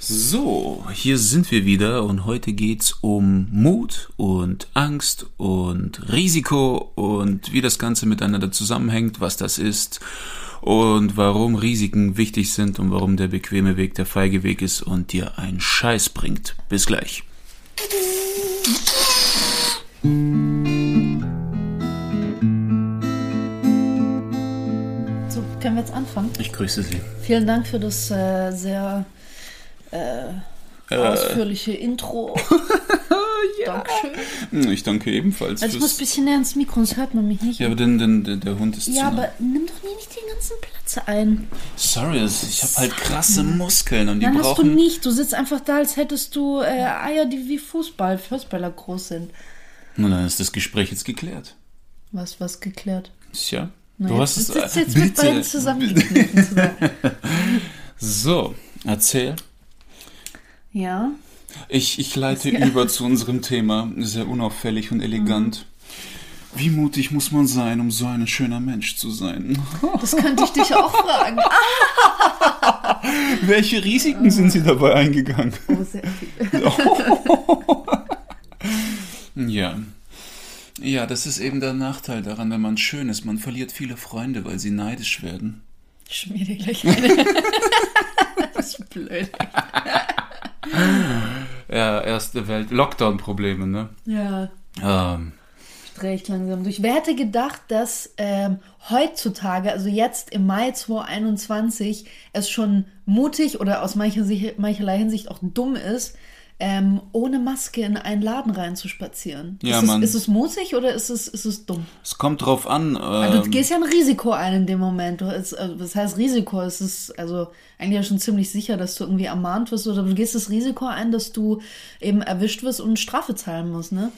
So, hier sind wir wieder und heute geht's um Mut und Angst und Risiko und wie das Ganze miteinander zusammenhängt, was das ist und warum Risiken wichtig sind und warum der bequeme Weg der feige Weg ist und dir einen Scheiß bringt. Bis gleich. So, können wir jetzt anfangen? Ich grüße Sie. Vielen Dank für das äh, sehr äh, ausführliche Intro. Dankeschön. Ich danke ebenfalls. Also ich muss ein bisschen näher ins Mikro, sonst hört man mich nicht. ja, aber denn, denn, der, der Hund ist Ja, zu nah. aber nimm doch nie nicht den ganzen Platz ein. Sorry, ich habe halt krasse Muskeln und die Nein, hast du brauchen. nicht. Du sitzt einfach da, als hättest du äh, Eier, die wie Fußball, Fußballer groß sind. Na, dann ist das Gespräch jetzt geklärt. Was, was geklärt. Tja, Na, du jetzt hast es. sitzt jetzt mit beiden zusammen. So, erzähl. Ja. Ich, ich leite Ja. über zu unserem Thema, sehr unauffällig und elegant. Wie mutig muss man sein, um so ein schöner Mensch zu sein? Das könnte ich dich auch fragen. Welche Risiken sind Sie dabei eingegangen? oh, sehr viel. Ja. Ja, das ist eben der Nachteil daran, wenn man schön ist. Man verliert viele Freunde, weil sie neidisch werden. Ich schmier dir gleich eine. das ist blöd. Ja, erste Welt. Lockdown-Probleme, ne? Ja. Ähm, ich langsam durch. Wer hätte gedacht, dass ähm, heutzutage, also jetzt im Mai 2021, es schon mutig oder aus mancher, mancherlei Hinsicht auch dumm ist, ähm, ohne Maske in einen Laden reinzuspazieren? Ja, ist, es, Mann. ist es mutig oder ist es, ist es dumm? es kommt drauf an. Also, du Ähm, gehst ja ein Risiko ein in dem Moment. Du, es, also, das heißt Risiko, es ist also eigentlich ja schon ziemlich sicher, dass du irgendwie ermahnt wirst oder du gehst das Risiko ein, dass du eben erwischt wirst und Strafe zahlen musst, ne?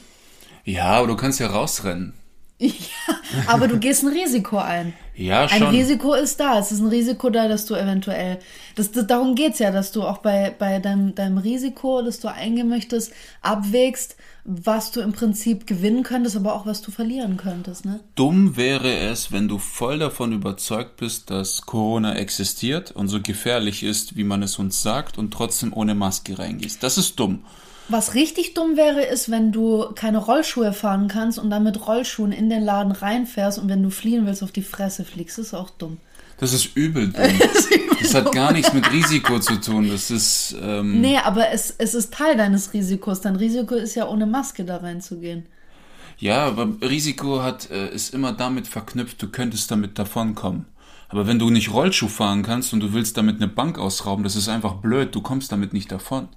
ja, aber du kannst ja rausrennen. Ja, aber du gehst ein Risiko ein. Ja, Ein schon. Risiko ist da. Es ist ein Risiko da, dass du eventuell. Das, das, darum geht's ja, dass du auch bei, bei deinem, deinem Risiko, das du eingehen möchtest, abwägst, was du im Prinzip gewinnen könntest, aber auch was du verlieren könntest. Ne? Dumm wäre es, wenn du voll davon überzeugt bist, dass Corona existiert und so gefährlich ist, wie man es uns sagt, und trotzdem ohne Maske reingehst. Das ist dumm. Was richtig dumm wäre, ist, wenn du keine Rollschuhe fahren kannst und dann mit Rollschuhen in den Laden reinfährst und wenn du fliehen willst, auf die Fresse fliegst. Das ist auch dumm. Das ist übel dumm. Das hat gar nichts mit Risiko zu tun. Das ist. Ähm, Nee, aber es, es ist Teil deines Risikos. Dein Risiko ist ja ohne Maske da reinzugehen. Ja, aber Risiko hat, äh, ist immer damit verknüpft, du könntest damit davonkommen. Aber wenn du nicht Rollschuh fahren kannst und du willst damit eine Bank ausrauben, das ist einfach blöd, du kommst damit nicht davon.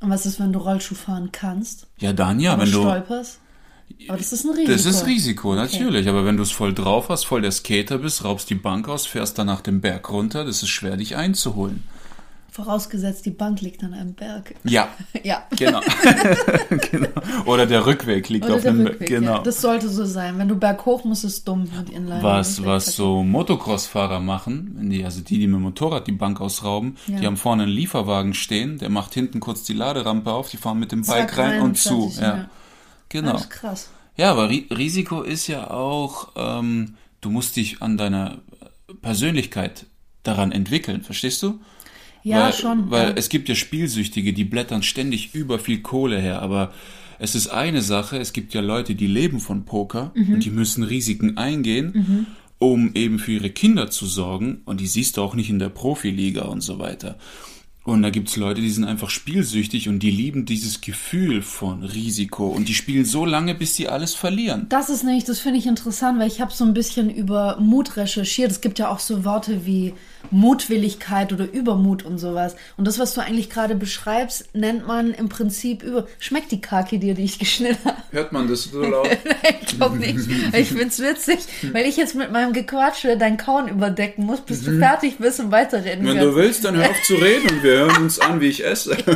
Und was ist, wenn du Rollschuh fahren kannst? Ja, dann ja, wenn du. stolperst? Aber das ist ein Risiko. Das ist Risiko, natürlich. Aber wenn du es voll drauf hast, voll der Skater bist, raubst die Bank aus, fährst danach den Berg runter, das ist schwer, dich einzuholen. Vorausgesetzt, die Bank liegt an einem Berg. Ja, Ja. genau. genau. Oder der Rückweg liegt Oder auf einem Rückweg, Genau. ja. Das sollte so sein. Wenn du berghoch musst, ist es dumm mit Inline. was, was so Motocross-Fahrer machen, wenn die, also die, die mit dem Motorrad die Bank ausrauben, Ja. die haben vorne einen Lieferwagen stehen, der macht hinten kurz die Laderampe auf, die fahren mit dem Zack, Bike rein rein, und zu. Ja. Genau. Das ist krass. Ja, aber Ri Risiko ist ja auch, ähm, du musst dich an deiner Persönlichkeit daran entwickeln, verstehst du? Ja, weil, schon. Weil ja. es gibt ja Spielsüchtige, die blättern ständig über viel Kohle her, aber es ist eine Sache, es gibt ja Leute, die leben von Poker Mhm. und die müssen Risiken eingehen, um eben für ihre Kinder zu sorgen und die siehst du auch nicht in der Profiliga und so weiter. Und da gibt's Leute, die sind einfach spielsüchtig und die lieben dieses Gefühl von Risiko und die spielen so lange, bis sie alles verlieren. Das ist nämlich, das finde ich interessant, weil ich habe so ein bisschen über Mut recherchiert. Es gibt ja auch so Worte wie Mutwilligkeit oder Übermut und sowas. Und das, was du eigentlich gerade beschreibst, nennt man im Prinzip über. Schmeckt die Kaki dir, die ich geschnitten habe? Hört man das so laut? ich glaube nicht. Ich find's witzig, weil ich jetzt mit meinem Gequatsche dein Kauen überdecken muss, bis du fertig bist und weiterreden Wenn kannst. du willst, dann hör auf zu reden und wir hören uns an, wie ich esse.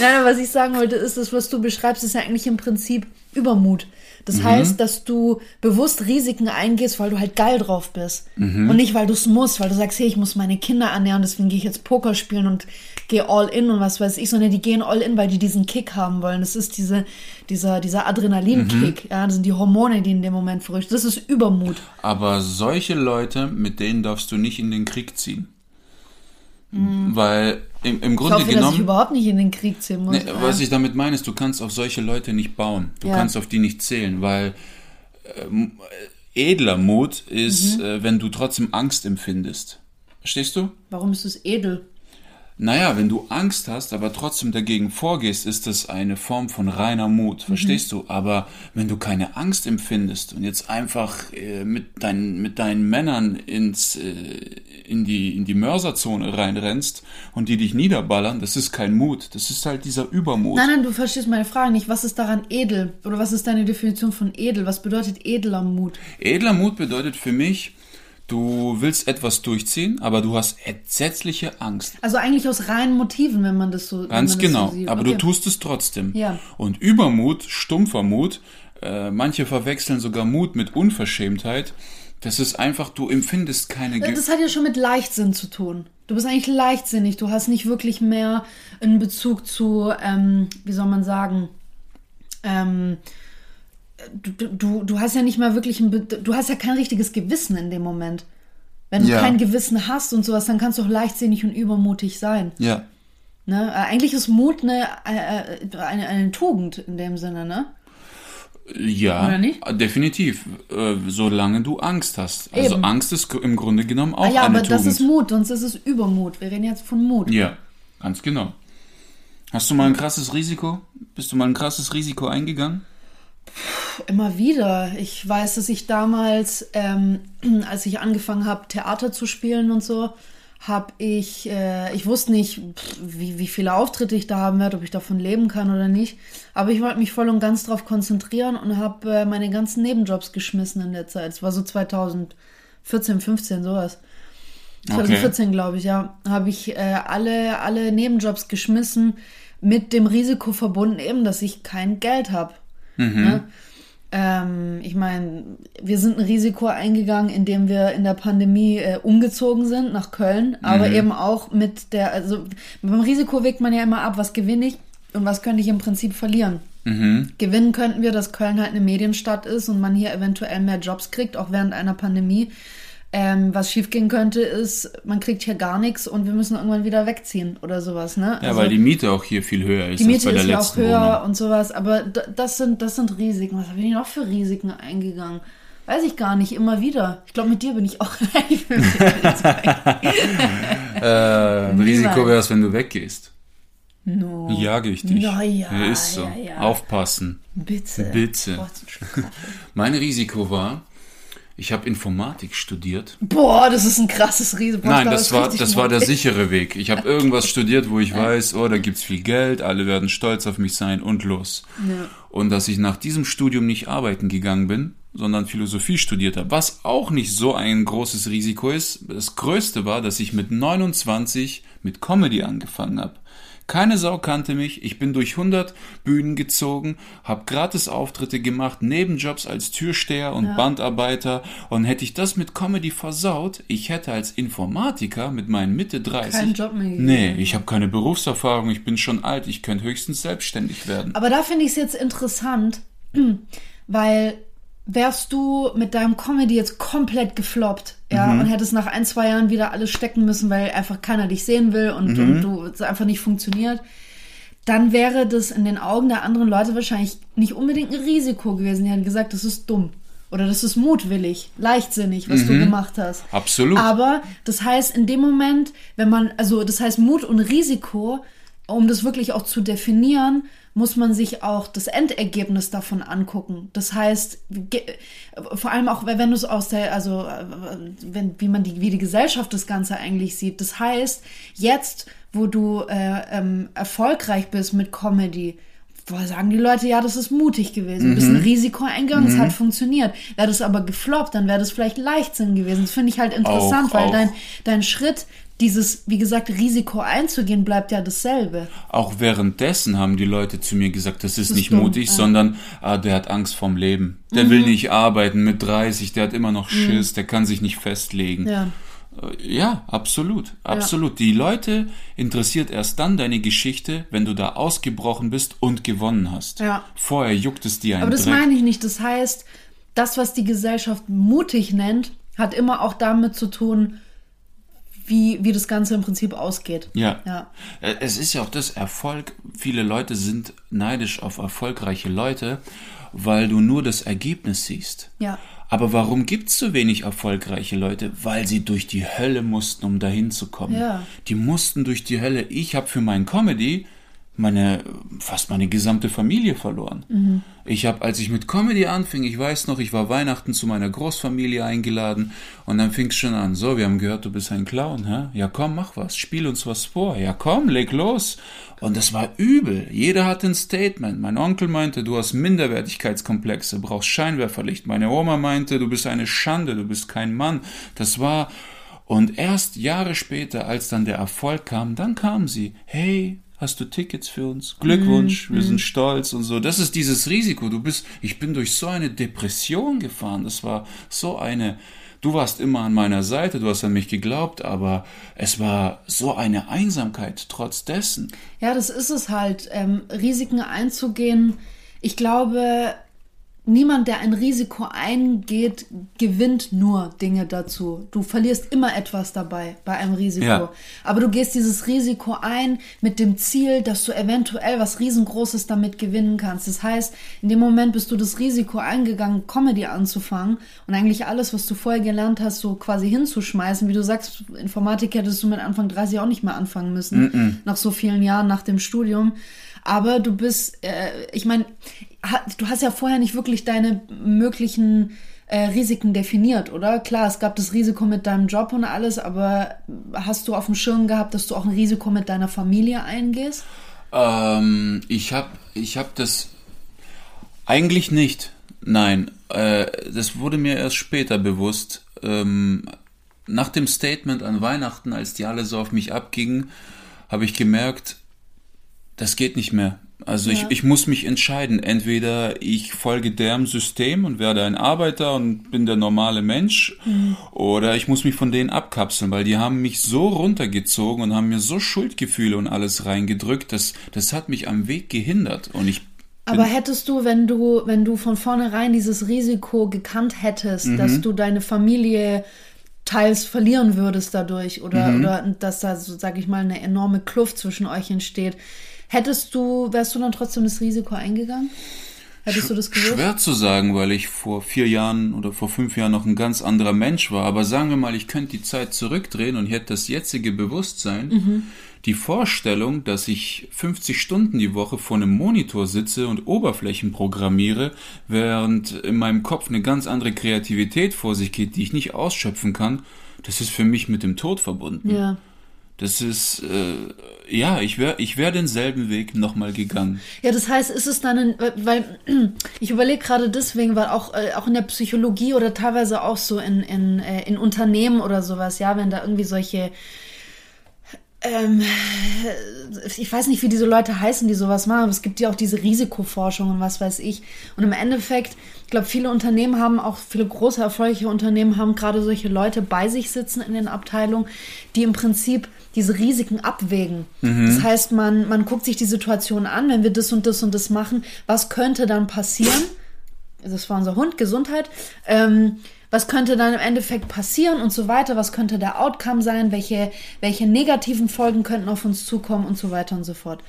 Nein, aber was ich sagen wollte, ist, das, was du beschreibst, ist ja eigentlich im Prinzip Übermut. Das Mhm. heißt, dass du bewusst Risiken eingehst, weil du halt geil drauf bist. Mhm. Und nicht, weil du es musst, weil du sagst, hey, ich muss meine Kinder ernähren, deswegen gehe ich jetzt Poker spielen und gehe all in und was weiß ich, sondern die gehen all in, weil die diesen Kick haben wollen. Das ist diese, dieser, dieser Adrenalinkick. Mhm. Ja, das sind die Hormone, die in dem Moment verrückt. Das ist Übermut. Aber solche Leute, mit denen darfst du nicht in den Krieg ziehen. Weil im, im Ich Grunde hoffe, dass ich genommen, überhaupt nicht in den Krieg ziehen muss. ne, was ich damit meine, ist, du kannst auf solche Leute nicht bauen. Du Ja. kannst auf die nicht zählen, weil ähm, edler Mut ist, Mhm. äh, wenn du trotzdem Angst empfindest. Verstehst du? Warum ist es edel? Naja, wenn du Angst hast, aber trotzdem dagegen vorgehst, ist das eine Form von reiner Mut, verstehst du? Aber wenn du keine Angst empfindest und jetzt einfach äh, mit, deinen, mit deinen Männern ins, äh, in, die, in die Mörserzone reinrennst und die dich niederballern, das ist kein Mut, das ist halt dieser Übermut. Nein, nein, du verstehst meine Frage nicht. Was ist daran edel? Oder was ist deine Definition von edel? Was bedeutet edler Mut? Edler Mut bedeutet für mich, du willst etwas durchziehen, aber du hast entsetzliche Angst. Also eigentlich aus reinen Motiven, wenn man das so Ganz das genau, so aber okay. du tust es trotzdem. Ja. Und Übermut, stumpfer Mut, äh, manche verwechseln sogar Mut mit Unverschämtheit. Das ist einfach, du empfindest keine Ge Das hat ja schon mit Leichtsinn zu tun. Du bist eigentlich leichtsinnig. Du hast nicht wirklich mehr einen Bezug zu, ähm, wie soll man sagen, ähm, du, du- hast ja nicht mehr wirklich ein, du hast ja kein richtiges Gewissen in dem Moment. Wenn du Ja. kein Gewissen hast und sowas, dann kannst du auch leichtsinnig und übermutig sein. Ja. Ne? Äh, Eigentlich ist Mut eine, äh, äh, eine, eine Tugend in dem Sinne, ne? Ja, Oder nicht? definitiv. Solange du Angst hast. Also Eben. Angst ist im Grunde genommen auch Ah ja, eine aber Tugend. das ist Mut, sonst ist es Übermut. Wir reden jetzt von Mut. ja, ganz genau. Hast du mal ein krasses Risiko? Bist du mal ein krasses Risiko eingegangen? Immer wieder. Ich weiß, dass ich damals, ähm, als ich angefangen habe, Theater zu spielen und so, habe ich, äh, ich wusste nicht, wie, wie viele Auftritte ich da haben werde, ob ich davon leben kann oder nicht. Aber ich wollte mich voll und ganz darauf konzentrieren und habe äh, meine ganzen Nebenjobs geschmissen in der Zeit. Es war so 2014, 15, sowas. 2014, glaube ich, ja, habe ich äh, alle, alle Nebenjobs geschmissen, mit dem Risiko verbunden eben, dass ich kein Geld habe. Ne? Ähm, ich meine, wir sind ein Risiko eingegangen, indem wir in der Pandemie äh, umgezogen sind nach Köln, aber eben auch mit der, also beim Risiko wägt man ja immer ab, was gewinne ich und was könnte ich im Prinzip verlieren. Gewinnen könnten wir, dass Köln halt eine Medienstadt ist und man hier eventuell mehr Jobs kriegt, auch während einer Pandemie. Ähm, was schiefgehen könnte, ist, man kriegt hier gar nichts und wir müssen irgendwann wieder wegziehen oder sowas, ne? Ja, weil die Miete auch hier viel höher ist Die Miete ist ja auch höher Wohnung. und sowas, aber das sind, das sind Risiken. Was bin ich noch für Risiken eingegangen? Weiß ich gar nicht, immer wieder. Ich glaube, mit dir bin ich auch so Äh, ein Risiko wäre es, wenn du weggehst. No. Jage ich dich. Ja, ja, ist so. ja, ja. Aufpassen. Bitte. Bitte. Ein. Mein Risiko war, ich habe Informatik studiert. Boah, das ist ein krasses Risiko. Boah, Nein, das ist war, das war der sichere Weg. Ich habe irgendwas studiert, wo ich weiß, oh, da gibt's viel Geld, alle werden stolz auf mich sein und los. Und dass ich nach diesem Studium nicht arbeiten gegangen bin, sondern Philosophie studiert habe, was auch nicht so ein großes Risiko ist. Das Größte war, dass ich mit 29 mit Comedy angefangen habe. Keine Sau kannte mich, ich bin durch 100 Bühnen gezogen, habe gratis Auftritte gemacht, Nebenjobs als Türsteher und Bandarbeiter. Und hätte ich das mit Comedy versaut, ich hätte als Informatiker mit meinen Mitte 30 Keinen Job mehr gekriegt. Nee, ich habe keine Berufserfahrung, ich bin schon alt, ich könnte höchstens selbstständig werden. Aber da finde ich es jetzt interessant, weil wärst du mit deinem Comedy jetzt komplett gefloppt, ja, Mhm. und hättest nach ein, zwei Jahren wieder alles stecken müssen, weil einfach keiner dich sehen will und, Mhm. und du es einfach nicht funktioniert, dann wäre das in den Augen der anderen Leute wahrscheinlich nicht unbedingt ein Risiko gewesen. Die hätten gesagt, das ist dumm. Oder das ist mutwillig, leichtsinnig, was du gemacht hast. Absolut. Aber das heißt, in dem Moment, wenn man, also das heißt Mut und Risiko, um das wirklich auch zu definieren, muss man sich auch das Endergebnis davon angucken. Das heißt, vor allem auch, wenn du es aus der, also äh, wenn, wie man die, wie die Gesellschaft das Ganze eigentlich sieht. Das heißt, jetzt, wo du äh, ähm, erfolgreich bist mit Comedy, Boah, sagen die Leute, ja, das ist mutig gewesen. Du bist ein Risiko eingegangen, es hat funktioniert. Wäre das aber gefloppt, dann wäre das vielleicht Leichtsinn gewesen. Das finde ich halt interessant, Auch, weil auch. dein, dein Schritt, dieses, wie gesagt, Risiko einzugehen, bleibt ja dasselbe. Auch währenddessen haben die Leute zu mir gesagt, das ist, ist nicht dumm, mutig, ja. Mhm. sondern ah, der hat Angst vorm Leben. Der will nicht arbeiten mit 30, der hat immer noch Schiss, der kann sich nicht festlegen. Ja. Äh, Ja, absolut, absolut. Die Leute interessiert erst dann deine Geschichte, wenn du da ausgebrochen bist und gewonnen hast. Ja. Vorher juckt es dir ein Aber das Dreck. meine ich nicht. Das heißt, das, was die Gesellschaft mutig nennt, hat immer auch damit zu tun, wie, wie das Ganze im Prinzip ausgeht. Ja. Ja. Äh, Es ist ja auch das Erfolg. Viele Leute sind neidisch auf erfolgreiche Leute, weil du nur das Ergebnis siehst. Ja. Aber warum gibt's so wenig erfolgreiche Leute? Weil sie durch die Hölle mussten, um dahin zu kommen. Ja. Die mussten durch die Hölle. Ich habe für mein Comedy meine fast meine gesamte Familie verloren. Mhm. Ich habe, als ich mit Comedy anfing, ich weiß noch, ich war Weihnachten zu meiner Großfamilie eingeladen und dann fing es schon an. So, wir haben gehört, du bist ein Clown, hä? Ja, komm, mach was, spiel uns was vor. Ja, komm, leg los. Und das war übel. Jeder hatte ein Statement. Mein Onkel meinte, du hast Minderwertigkeitskomplexe, brauchst Scheinwerferlicht. Meine Oma meinte, du bist eine Schande, du bist kein Mann. Das war und erst Jahre später, als dann der Erfolg kam, dann kam sie. Hey, hast du Tickets für uns? Glückwunsch, wir sind stolz und so. Das ist dieses Risiko. Du bist, ich bin durch so eine Depression gefahren. Das war so eine, du warst immer an meiner Seite, du hast an mich geglaubt, aber es war so eine Einsamkeit trotz dessen. Ja, das ist es halt. Ähm, Risiken einzugehen. Ich glaube, niemand, der ein Risiko eingeht, gewinnt nur Dinge dazu. Du verlierst immer etwas dabei bei einem Risiko. Ja. Aber du gehst dieses Risiko ein mit dem Ziel, dass du eventuell was riesengroßes damit gewinnen kannst. Das heißt, in dem Moment bist du das Risiko eingegangen, Comedy anzufangen und eigentlich alles, was du vorher gelernt hast, so quasi hinzuschmeißen. Wie du sagst, Informatik hättest du mit Anfang 30 auch nicht mehr anfangen müssen, nach so vielen Jahren nach dem Studium. Aber du bist, äh, ich meine, du hast ja vorher nicht wirklich deine möglichen äh, Risiken definiert, oder? Klar, es gab das Risiko mit deinem Job und alles, aber hast du auf dem Schirm gehabt, dass du auch ein Risiko mit deiner Familie eingehst? Ähm, ich habe ich hab das eigentlich nicht. Nein, äh, das wurde mir erst später bewusst. Ähm, nach dem Statement an Weihnachten, als die alle so auf mich abgingen, habe ich gemerkt, das geht nicht mehr. Also ich, Ja. ich muss mich entscheiden. Entweder ich folge deren System und werde ein Arbeiter und bin der normale Mensch, oder ich muss mich von denen abkapseln, weil die haben mich so runtergezogen und haben mir so Schuldgefühle und alles reingedrückt, das, das hat mich am Weg gehindert. Und ich Aber hättest du, wenn du, wenn du von vornherein dieses Risiko gekannt hättest, dass du deine Familie teils verlieren würdest dadurch oder, oder dass da, so sag ich mal, eine enorme Kluft zwischen euch entsteht, hättest du, wärst du dann trotzdem das Risiko eingegangen? Hättest du das gewusst? Schwer zu sagen, weil ich vor vier Jahren oder vor fünf Jahren noch ein ganz anderer Mensch war. Aber sagen wir mal, ich könnte die Zeit zurückdrehen und hätte das jetzige Bewusstsein, die Vorstellung, dass ich 50 Stunden die Woche vor einem Monitor sitze und Oberflächen programmiere, während in meinem Kopf eine ganz andere Kreativität vor sich geht, die ich nicht ausschöpfen kann, das ist für mich mit dem Tod verbunden. Ja. Das ist, äh, ja, ich wäre ich wär denselben Weg nochmal gegangen. Ja, das heißt, ist es dann, ein, weil ich überlege gerade deswegen, weil auch, äh, auch in der Psychologie oder teilweise auch so in, in, äh, in Unternehmen oder sowas, ja, wenn da irgendwie solche, ähm, ich weiß nicht, wie diese Leute heißen, die sowas machen, aber es gibt ja auch diese Risikoforschung und was weiß ich. Und im Endeffekt, ich glaube, viele Unternehmen haben, auch viele große, erfolgreiche Unternehmen haben gerade solche Leute bei sich sitzen in den Abteilungen, die im Prinzip diese Risiken abwägen. Das heißt, man, man guckt sich die Situation an, wenn wir das und das und das machen, was könnte dann passieren? Das war unser Hund, Gesundheit. Ähm, was könnte dann im Endeffekt passieren und so weiter? Was könnte der Outcome sein? Welche, welche negativen Folgen könnten auf uns zukommen und so weiter und so fort?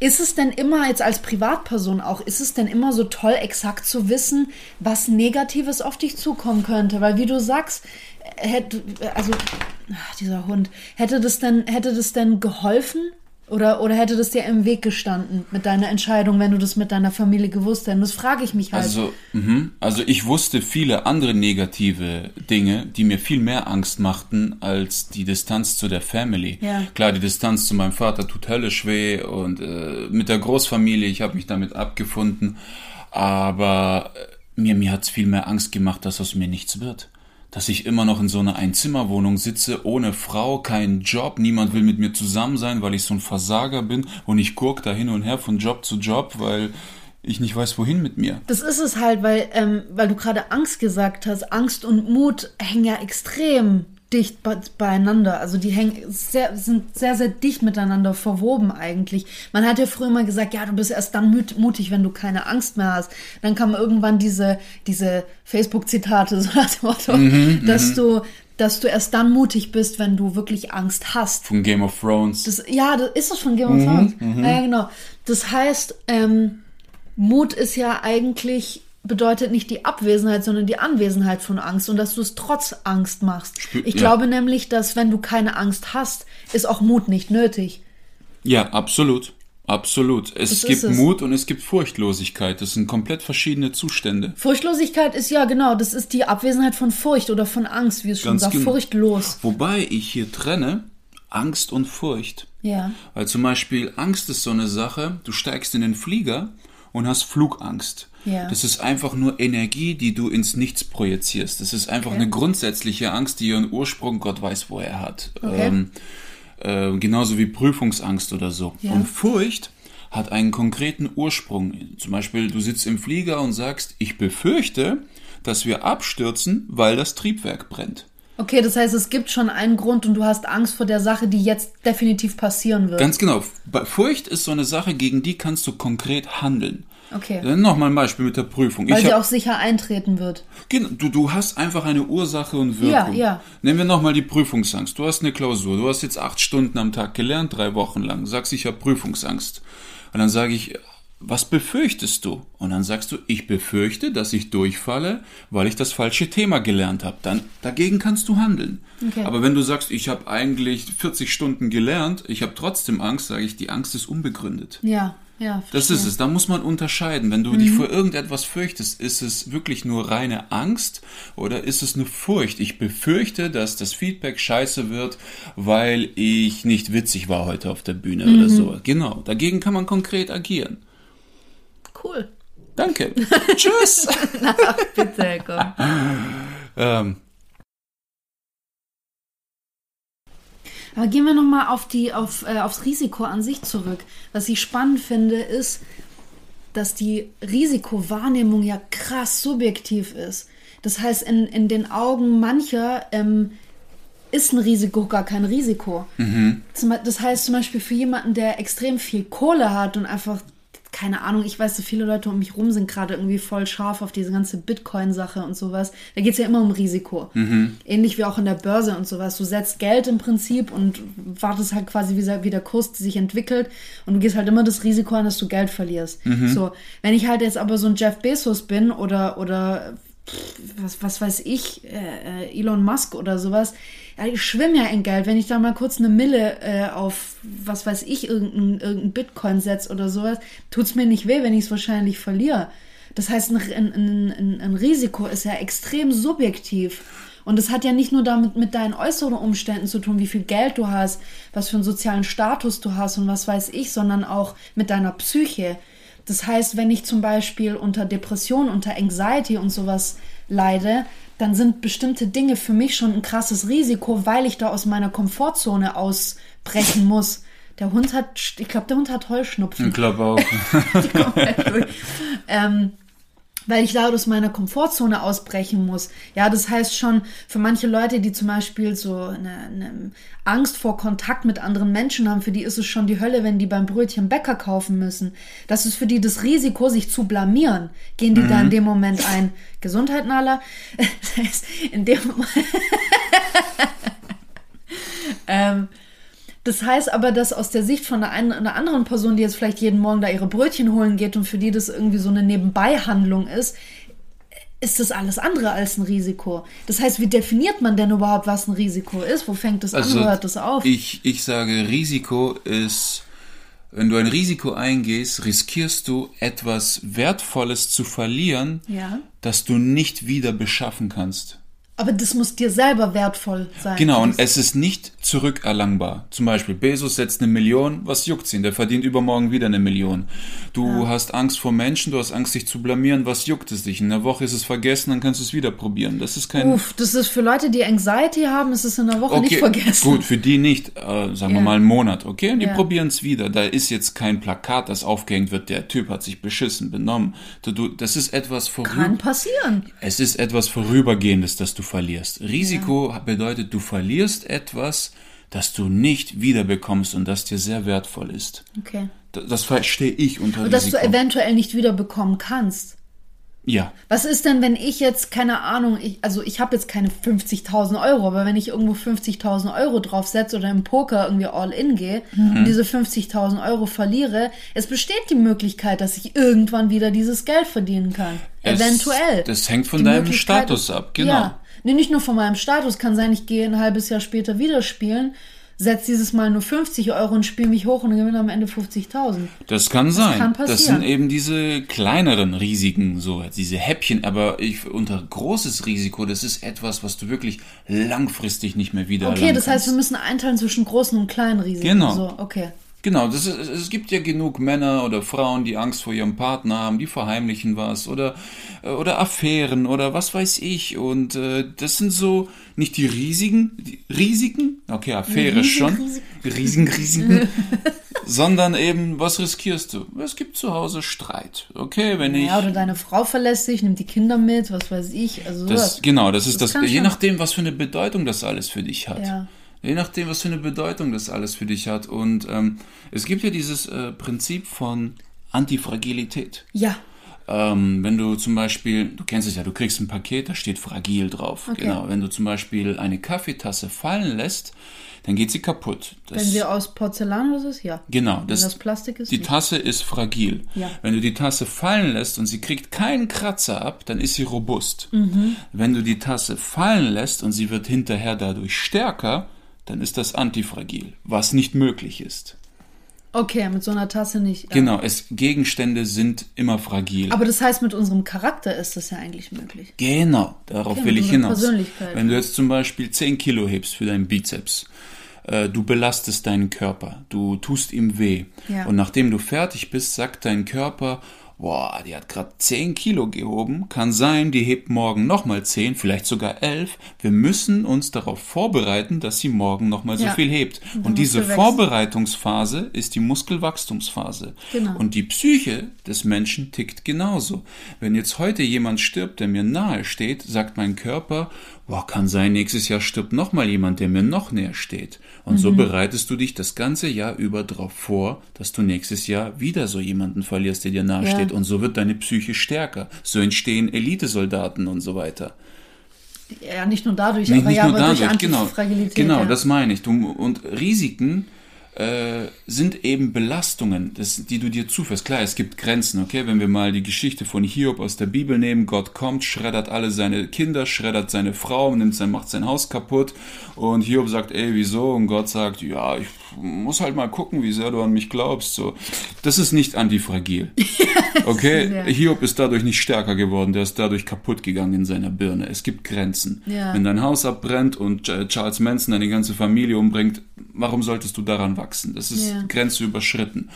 Ist es denn immer, jetzt als Privatperson auch, ist es denn immer so toll, exakt zu wissen, was Negatives auf dich zukommen könnte? Weil wie du sagst, hätte, also, ach, dieser Hund, hätte das denn, hätte das denn geholfen? Oder, oder hätte das dir im Weg gestanden mit deiner Entscheidung, wenn du das mit deiner Familie gewusst hättest? Das frage ich mich halt. Also, mhm. also ich wusste viele andere negative Dinge, die mir viel mehr Angst machten als die Distanz zu der Family. Ja. Klar, die Distanz zu meinem Vater tut höllisch weh und äh, mit der Großfamilie, ich habe mich damit abgefunden, aber äh, mir, mir hat's viel mehr Angst gemacht, dass aus mir nichts wird dass ich immer noch in so einer Einzimmerwohnung sitze, ohne Frau, keinen Job, niemand will mit mir zusammen sein, weil ich so ein Versager bin und ich guck da hin und her von Job zu Job, weil ich nicht weiß, wohin mit mir. Das ist es halt, weil, ähm, weil du gerade Angst gesagt hast. Angst und Mut hängen ja extrem dicht be beieinander. Also die hängen sehr, sind sehr, sehr dicht miteinander verwoben eigentlich. Man hat ja früher immer gesagt, ja, du bist erst dann mutig, wenn du keine Angst mehr hast. Dann kamen irgendwann diese, diese Facebook-Zitate, so dem Motto, Mhm, dass du dass du erst dann mutig bist, wenn du wirklich Angst hast. Von Game of Thrones. Das, ja, das ist das von Game of Thrones. Ja, genau. Das heißt, ähm, Mut ist ja eigentlich bedeutet nicht die Abwesenheit, sondern die Anwesenheit von Angst und dass du es trotz Angst machst. Ich ja. glaube nämlich, dass wenn du keine Angst hast, ist auch Mut nicht nötig. Ja, absolut. Absolut. Es Das gibt es. Mut und es gibt Furchtlosigkeit. Das sind komplett verschiedene Zustände. Furchtlosigkeit ist ja genau, das ist die Abwesenheit von Furcht oder von Angst, wie es schon sagt, genau. furchtlos. Wobei ich hier trenne Angst und Furcht. Ja. Weil zum Beispiel Angst ist so eine Sache, du steigst in den Flieger und hast Flugangst. Ja. Das ist einfach nur Energie, die du ins Nichts projizierst. Das ist einfach Okay. eine grundsätzliche Angst, die ihren Ursprung Gott weiß, wo er hat. Okay. Ähm, äh, genauso wie Prüfungsangst oder so. Ja. Und Furcht hat einen konkreten Ursprung. Zum Beispiel, du sitzt im Flieger und sagst, ich befürchte, dass wir abstürzen, weil das Triebwerk brennt. Okay, das heißt, es gibt schon einen Grund und du hast Angst vor der Sache, die jetzt definitiv passieren wird. Ganz genau. Bei- Furcht ist so eine Sache, gegen die kannst du konkret handeln. Okay. Dann Nochmal ein Beispiel mit der Prüfung. Weil ich sie hab- auch sicher eintreten wird. Genau, du, du hast einfach eine Ursache und Wirkung. Ja, ja. Nehmen wir nochmal die Prüfungsangst. Du hast eine Klausur, du hast jetzt acht Stunden am Tag gelernt, drei Wochen lang. Sagst, ich habe Prüfungsangst. Und dann sage ich, was befürchtest du? Und dann sagst du, ich befürchte, dass ich durchfalle, weil ich das falsche Thema gelernt habe. Dann dagegen kannst du handeln. Okay. Aber wenn du sagst, ich habe eigentlich 40 Stunden gelernt, ich habe trotzdem Angst, sage ich, die Angst ist unbegründet. Ja, ja. Das ist es. Da muss man unterscheiden. Wenn du Mhm. dich vor irgendetwas fürchtest, ist es wirklich nur reine Angst oder ist es eine Furcht? Ich befürchte, dass das Feedback scheiße wird, weil ich nicht witzig war heute auf der Bühne Mhm. oder so. Genau. Dagegen kann man konkret agieren. Cool. Danke. Tschüss. Bitte, komm. ähm, Aber gehen wir nochmal auf die, auf, äh, aufs Risiko an sich zurück. Was ich spannend finde, ist, dass die Risikowahrnehmung ja krass subjektiv ist. Das heißt, in, in den Augen mancher ähm, ist ein Risiko gar kein Risiko. Be- das heißt zum Beispiel für jemanden, der extrem viel Kohle hat und einfach, keine Ahnung, ich weiß, so viele Leute um mich rum sind gerade irgendwie voll scharf auf diese ganze Bitcoin-Sache und sowas. Da geht es ja immer um Risiko. Ähnlich wie auch in der Börse und sowas. Du setzt Geld im Prinzip und wartest halt quasi, wie, der- Kurs sich entwickelt und du gehst halt immer das Risiko an, dass du Geld verlierst. So, wenn ich halt jetzt aber so ein Jeff Bezos bin oder, oder was, was weiß ich, äh, äh, Elon Musk oder sowas, ja, ich schwimme ja in Geld. Wenn ich da mal kurz eine Mille äh, auf, was weiß ich, irgendein, irgendein Bitcoin setze oder sowas, tut's mir nicht weh, wenn ich es wahrscheinlich verliere. Das heißt, ein, ein, ein, ein Risiko ist ja extrem subjektiv. Und es hat ja nicht nur damit mit deinen äußeren Umständen zu tun, wie viel Geld du hast, was für einen sozialen Status du hast und was weiß ich, sondern auch mit deiner Psyche. Das heißt, wenn ich zum Beispiel unter Depression, unter Anxiety und sowas leide, dann sind bestimmte Dinge für mich schon ein krasses Risiko, weil ich da aus meiner Komfortzone ausbrechen muss. Der Hund hat, ich glaube, der Hund hat Heuschnupfen. ich glaube auch. ähm, weil ich da aus meiner Komfortzone ausbrechen muss. Ja, das heißt schon, für manche Leute, die zum Beispiel so eine, eine Angst vor Kontakt mit anderen Menschen haben, für die ist es schon die Hölle, wenn die beim Brötchen Bäcker kaufen müssen. Das ist für die das Risiko, sich zu blamieren. Gehen die da in dem Moment ein. Gesundheit, Nala. Das heißt, in dem Moment. ähm, Das heißt aber, dass aus der Sicht von einer, ein- einer anderen Person, die jetzt vielleicht jeden Morgen da ihre Brötchen holen geht und für die das irgendwie so eine Nebenbeihandlung ist, ist das alles andere als ein Risiko. Das heißt, wie definiert man denn überhaupt, was ein Risiko ist? Wo fängt das an, wo hört das auf? Also Ich, ich sage, Risiko ist, wenn du ein Risiko eingehst, riskierst du etwas Wertvolles zu verlieren, Ja. das du nicht wieder beschaffen kannst. Aber das muss dir selber wertvoll sein. Genau, und es ist nicht zurückerlangbar. Zum Beispiel, Bezos setzt eine Million, was juckt's ihn? Der verdient übermorgen wieder eine Million. Du hast Angst vor Menschen, du hast Angst, dich zu blamieren, was juckt es dich? In einer Woche ist es vergessen, dann kannst du es wieder probieren. Das ist kein... Uff, das ist für Leute, die Anxiety haben, ist es in der Woche nicht vergessen. Gut, für die nicht, äh, sagen wir Ja. mal einen Monat, okay? Und die Ja. probieren es wieder. Da ist jetzt kein Plakat, das aufgehängt wird, der Typ hat sich beschissen benommen. Du, das ist etwas Kann vorüber, passieren. es ist etwas Vorübergehendes, das du verlierst. Risiko bedeutet, du verlierst etwas, das du nicht wiederbekommst und das dir sehr wertvoll ist. Okay. Das, das verstehe ich unter Und dass Risiko. du eventuell nicht wiederbekommen kannst. ja, Was ist denn, wenn ich jetzt, keine Ahnung, ich, also ich habe jetzt keine 50.000 Euro, aber wenn ich irgendwo 50.000 Euro draufsetze oder im Poker irgendwie all in gehe Mhm. und diese 50.000 Euro verliere, es besteht die Möglichkeit, dass ich irgendwann wieder dieses Geld verdienen kann. Es- Eventuell. das hängt von Die deinem Status ab, genau. Ja. Nee, nicht nur von meinem Status. Kann sein, ich gehe ein halbes Jahr später wieder spielen, setze dieses Mal nur 50 Euro und spiele mich hoch und gewinne am Ende 50.000. Das kann sein. kann das passieren. sind eben diese kleineren Risiken, so diese Häppchen, aber ich, unter großes Risiko, das ist etwas, was du wirklich langfristig nicht mehr wieder Okay, das heißt, wir müssen einteilen zwischen großen und kleinen Risiken. Genau. So, okay. Genau, das ist, es gibt ja genug Männer oder Frauen, die Angst vor ihrem Partner haben, die verheimlichen was oder äh, oder Affären oder was weiß ich und äh, das sind so nicht die Risiken, die Risiken, okay, Affäre schon, Risiken, Risiken, sondern eben was riskierst du? Es gibt zu Hause Streit, okay, wenn ich Ja, oder deine Frau verlässt sich, nimmt die Kinder mit, was weiß ich. Also Das, genau, das ist Das das, kann je nachdem, was für eine Bedeutung das alles für dich hat. Ja. Je nachdem, was für eine Bedeutung das alles für dich hat. Und ähm, es gibt ja dieses äh, Prinzip von Antifragilität. Ja, Ähm, wenn du zum Beispiel, du kennst es ja, du kriegst ein Paket, da steht fragil drauf. Okay. Genau. Wenn du zum Beispiel eine Kaffeetasse fallen lässt, dann geht sie kaputt. Das, wenn sie aus Porzellan oder so ist, ja. Genau, Wenn das, das Plastik ist, die nicht. Tasse ist fragil. Ja. Wenn du die Tasse fallen lässt und sie kriegt keinen Kratzer ab, dann ist sie robust. Mhm. Wenn du die Tasse fallen lässt und sie wird hinterher dadurch stärker, dann ist das antifragil, was nicht möglich ist. Okay, mit so einer Tasse nicht. Ja. Genau, es, Gegenstände sind immer fragil. Aber das heißt, mit unserem Charakter ist das ja eigentlich möglich. Genau, darauf Okay, will mit ich hinaus. Persönlichkeit. Wenn du jetzt zum Beispiel 10 Kilo hebst für deinen Bizeps, äh, du belastest deinen Körper, du tust ihm weh. Ja. Und nachdem du fertig bist, sagt dein Körper, boah, die hat gerade 10 Kilo gehoben, kann sein, die hebt morgen nochmal 10, vielleicht sogar 11. Wir müssen uns darauf vorbereiten, dass sie morgen nochmal so Ja. viel hebt. Und Und diese. Vorbereitungsphase ist die Muskelwachstumsphase. Genau. Und die Psyche des Menschen tickt genauso. Wenn jetzt heute jemand stirbt, der mir nahe steht, sagt mein Körper, boah, kann sein, nächstes Jahr stirbt noch mal jemand, der mir noch näher steht. Und Mhm. so bereitest du dich das ganze Jahr über darauf vor, dass du nächstes Jahr wieder so jemanden verlierst, der dir nahe Ja. Und so wird deine Psyche stärker. So entstehen Elitesoldaten und so weiter. Ja, nicht nur dadurch, Nicht, aber nicht ja, nur dadurch, genau. Genau, ja. das meine ich. Du, und Risiken äh, sind eben Belastungen, das, die du dir zuführst. Klar, es gibt Grenzen, okay? Wenn wir mal die Geschichte von Hiob aus der Bibel nehmen, Gott kommt, schreddert alle seine Kinder, schreddert seine Frau, nimmt sein, macht sein Haus kaputt und Hiob sagt, ey, wieso? Und Gott sagt, ja, ich muss halt mal gucken, wie sehr du an mich glaubst. So, das ist nicht antifragil. Okay, Ja. Hiob ist dadurch nicht stärker geworden, der ist dadurch kaputt gegangen in seiner Birne. Es gibt Grenzen. Ja. Wenn dein Haus abbrennt und äh, Charles Manson deine ganze Familie umbringt, warum solltest du daran wachsen? Das ist Ja. Grenze überschritten.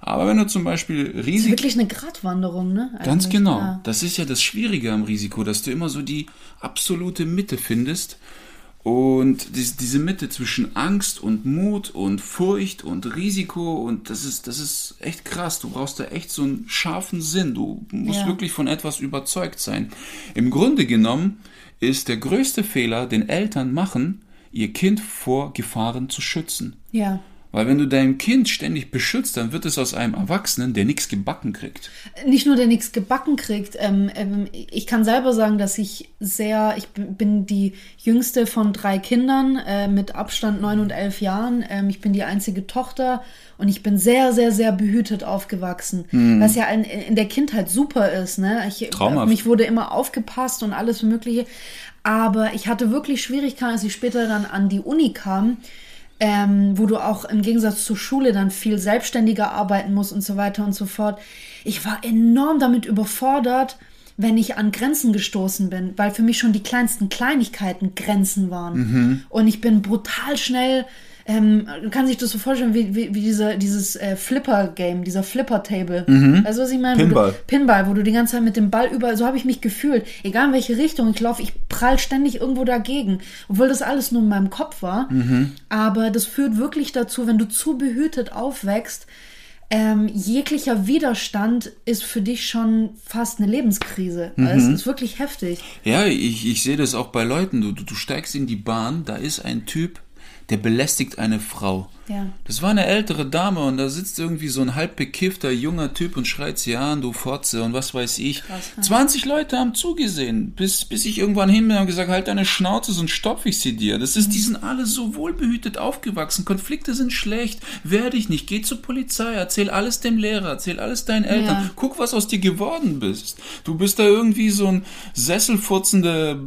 Aber wenn du zum Beispiel Das ist wirklich eine Gratwanderung, ne? Ganz Eigentlich, genau. Ja. Das ist ja das Schwierige am Risiko, dass du immer so die absolute Mitte findest. Und dies- diese Mitte zwischen Angst und Mut und Furcht und Risiko und das ist, das ist echt krass. Du brauchst da echt so einen scharfen Sinn. Du musst Ja. wirklich von etwas überzeugt sein. Im Grunde genommen ist der größte Fehler, den Eltern machen, ihr Kind vor Gefahren zu schützen. ja. Weil wenn du dein Kind ständig beschützt, dann wird es aus einem Erwachsenen, der nichts gebacken kriegt. Nicht nur der nichts gebacken kriegt. Ähm, ähm, ich kann selber sagen, dass ich sehr, ich bin die jüngste von drei Kindern äh, mit Abstand neun und elf Jahren. Ähm, ich bin die einzige Tochter und ich bin sehr, sehr, sehr behütet aufgewachsen. Hm. Was ja in, in der Kindheit super ist. Ne? Ich, Traumhaft. Mich wurde immer aufgepasst und alles Mögliche. Aber ich hatte wirklich Schwierigkeiten, als ich später dann an die Uni kam ähm, wo du auch im Gegensatz zur Schule dann viel selbstständiger arbeiten musst und so weiter und so fort. Ich war enorm damit überfordert, wenn ich an Grenzen gestoßen bin, weil für mich schon die kleinsten Kleinigkeiten Grenzen waren. Und ich bin brutal schnell, ähm, du kannst sich das so vorstellen, wie, wie, wie dieser, dieses äh, Flipper-Game, dieser Flipper-Table. Weißt du, was ich meine? Wo Pinball. Du, Pinball, wo du die ganze Zeit mit dem Ball überall, so habe ich mich gefühlt. Egal in welche Richtung ich laufe, ich prall ständig irgendwo dagegen. Obwohl das alles nur in meinem Kopf war. Aber das führt wirklich dazu, wenn du zu behütet aufwächst, ähm, jeglicher Widerstand ist für dich schon fast eine Lebenskrise. Also Es ist wirklich heftig. Ja, ich, ich sehe das auch bei Leuten. Du, du, du steigst in die Bahn, da ist ein Typ, der belästigt eine Frau. Ja. Das war eine ältere Dame und da sitzt irgendwie so ein halb bekiffter junger Typ und schreit sie an, du Fotze und was weiß ich. Krass, ne? 20 Leute haben zugesehen, bis, bis ich irgendwann hin bin und gesagt, halt deine Schnauze, sonst stopf ich sie dir. Das ist, die sind alle so wohlbehütet aufgewachsen. Konflikte sind schlecht. Wehr dich nicht. Geh zur Polizei. Erzähl alles dem Lehrer. Erzähl alles deinen Eltern. Ja. Guck, was aus dir geworden bist. Du bist da irgendwie so ein sesselfurzende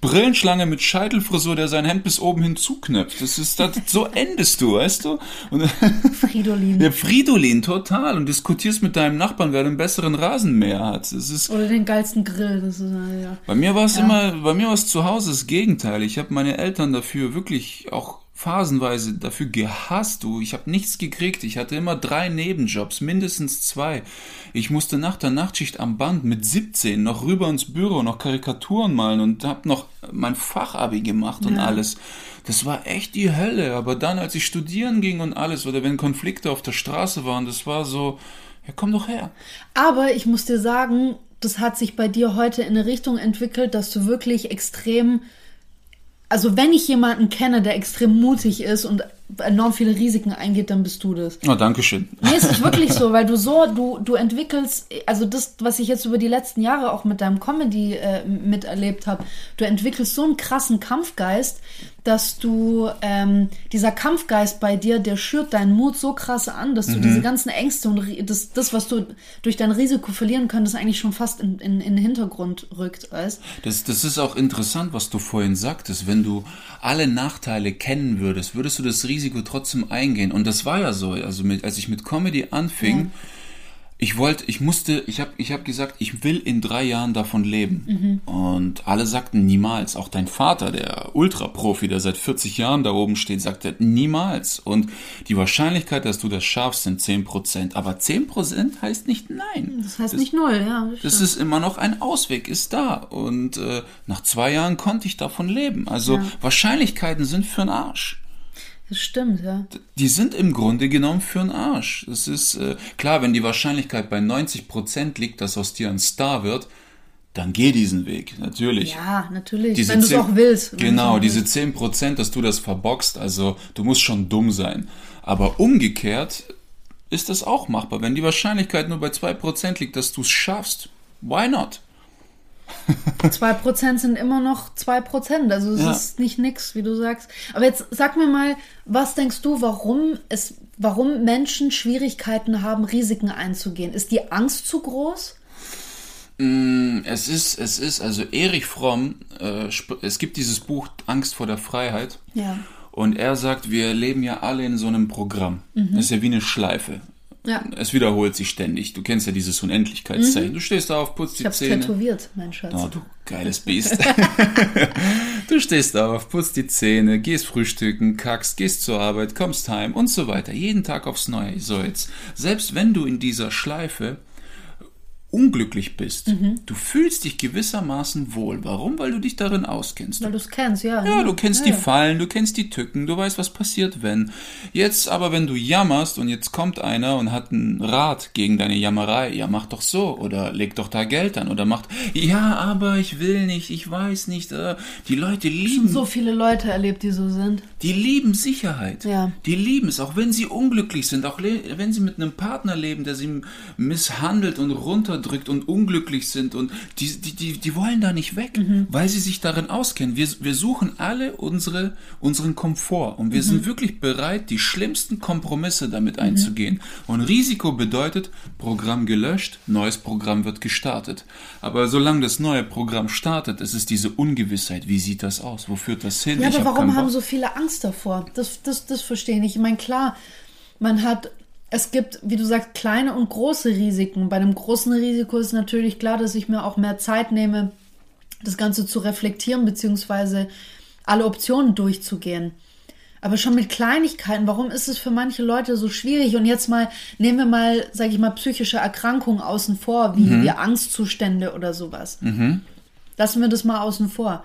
Brillenschlange mit Scheitelfrisur, der sein Hemd bis oben hin zuknöpft. Das ist, das, so endest du, weißt du? Und, Fridolin. der Fridolin, total. Und diskutierst mit deinem Nachbarn, wer den besseren Rasenmäher hat. Das ist, Oder den geilsten Grill. Das ist, äh, ja. bei mir war es immer, bei mir war es zu Hause das Gegenteil. Ich habe meine Eltern dafür wirklich auch phasenweise dafür gehasst. Du, ich habe nichts gekriegt. Ich hatte immer drei Nebenjobs, mindestens zwei. Ich musste nach der Nachtschicht am Band mit 17 noch rüber ins Büro, noch Karikaturen malen und habe noch mein Fachabi gemacht und Ja. alles. Das war echt die Hölle. Aber dann, als ich studieren ging und alles, oder wenn Konflikte auf der Straße waren, das war so, ja komm doch her. Aber ich muss dir sagen, das hat sich bei dir heute in eine Richtung entwickelt, dass du wirklich extrem, also wenn ich jemanden kenne, der extrem mutig ist und enorm viele Risiken eingeht, dann bist du das. Oh, Dankeschön. Nee, es ist wirklich so, weil du so, du, du entwickelst, also das, was ich jetzt über die letzten Jahre auch mit deinem Comedy äh, miterlebt habe, du entwickelst so einen krassen Kampfgeist, dass du, ähm, dieser Kampfgeist bei dir, der schürt deinen Mut so krass an, dass du diese ganzen Ängste und das, das, was du durch dein Risiko verlieren könntest, eigentlich schon fast in, in, in den Hintergrund rückt, weißt? Das, das ist auch interessant, was du vorhin sagtest. Wenn du alle Nachteile kennen würdest, würdest du das Risiko trotzdem eingehen. Und das war ja so. Also mit, als ich mit Comedy anfing, ich wollte, ich musste, ich habe ich hab gesagt, ich will in drei Jahren davon leben. Und alle sagten niemals. Auch dein Vater, der Ultraprofi, der seit 40 Jahren da oben steht, sagte niemals. Und die Wahrscheinlichkeit, dass du das schaffst, sind 10%. Aber 10% heißt nicht nein. Das heißt nicht null, ja. Das stimmt. ist immer noch ein Ausweg, ist da. Und äh, nach zwei Jahren konnte ich davon leben. Also Ja. Wahrscheinlichkeiten sind für den Arsch. Das stimmt, ja. Die sind im Grunde genommen für den Arsch. Das ist äh, klar, wenn die Wahrscheinlichkeit bei 90% liegt, dass aus dir ein Star wird, dann geh diesen Weg, natürlich. Ja, natürlich. Diese wenn du es 10 auch willst. Genau, diese willst. 10%, dass du das verboxt, also du musst schon dumm sein. Aber umgekehrt ist das auch machbar. Wenn die Wahrscheinlichkeit nur bei 2% liegt, dass du es schaffst, why not? 2% sind immer noch 2%. Also es Ja. ist nicht nix, wie du sagst. Aber jetzt sag mir mal, was denkst du, warum es, warum Menschen Schwierigkeiten haben, Risiken einzugehen? Ist die Angst zu groß? Es ist, es ist, also Erich Fromm, äh, es gibt dieses Buch Angst vor der Freiheit. Ja. Und er sagt, wir leben ja alle in so einem Programm. Das ist ja wie eine Schleife. Ja. Es wiederholt sich ständig. Du kennst ja dieses Unendlichkeitszeichen. Du stehst auf, putzt Ich die hab's Zähne. tätowiert, mein Schatz. Oh, du geiles Biest. du stehst auf, putzt die Zähne, gehst frühstücken, kackst, gehst zur Arbeit, kommst heim und so weiter. Jeden Tag aufs Neue. So jetzt. Selbst wenn du in dieser Schleife unglücklich bist, Mhm. du fühlst dich gewissermaßen wohl. Warum? Weil du dich darin auskennst. Weil du es kennst, ja. Ja, du kennst ja. die Fallen, du kennst die Tücken, du weißt, was passiert, wenn. Jetzt aber, wenn du jammerst und jetzt kommt einer und hat einen Rat gegen deine Jammerei, ja, mach doch so oder leg doch da Geld an oder macht, ja, aber ich will nicht, ich weiß nicht. Äh, die Leute lieben, So viele Leute erlebt, die so sind. die lieben Sicherheit. Ja. Die lieben es, auch wenn sie unglücklich sind, auch wenn sie mit einem Partner leben, der sie misshandelt und runterdrückt und unglücklich sind und die, die, die, die wollen da nicht weg, Mhm. weil sie sich darin auskennen. Wir, wir suchen alle unsere, unseren Komfort und wir Mhm. sind wirklich bereit, die schlimmsten Kompromisse damit einzugehen. Und Risiko bedeutet, Programm gelöscht, neues Programm wird gestartet. Aber solange das neue Programm startet, ist es diese Ungewissheit. Wie sieht das aus? Wo führt das hin? Ja, aber hab warum haben so viele Angst davor? Das, das, das verstehe ich. Ich meine, klar, man hat, es gibt, wie du sagst, kleine und große Risiken. Bei einem großen Risiko ist natürlich klar, dass ich mir auch mehr Zeit nehme, das Ganze zu reflektieren, beziehungsweise alle Optionen durchzugehen. Aber schon mit Kleinigkeiten, warum ist es für manche Leute so schwierig? Und jetzt mal, nehmen wir mal, sage ich mal, psychische Erkrankungen außen vor, wie, wie Angstzustände oder sowas. Lassen wir das mal außen vor.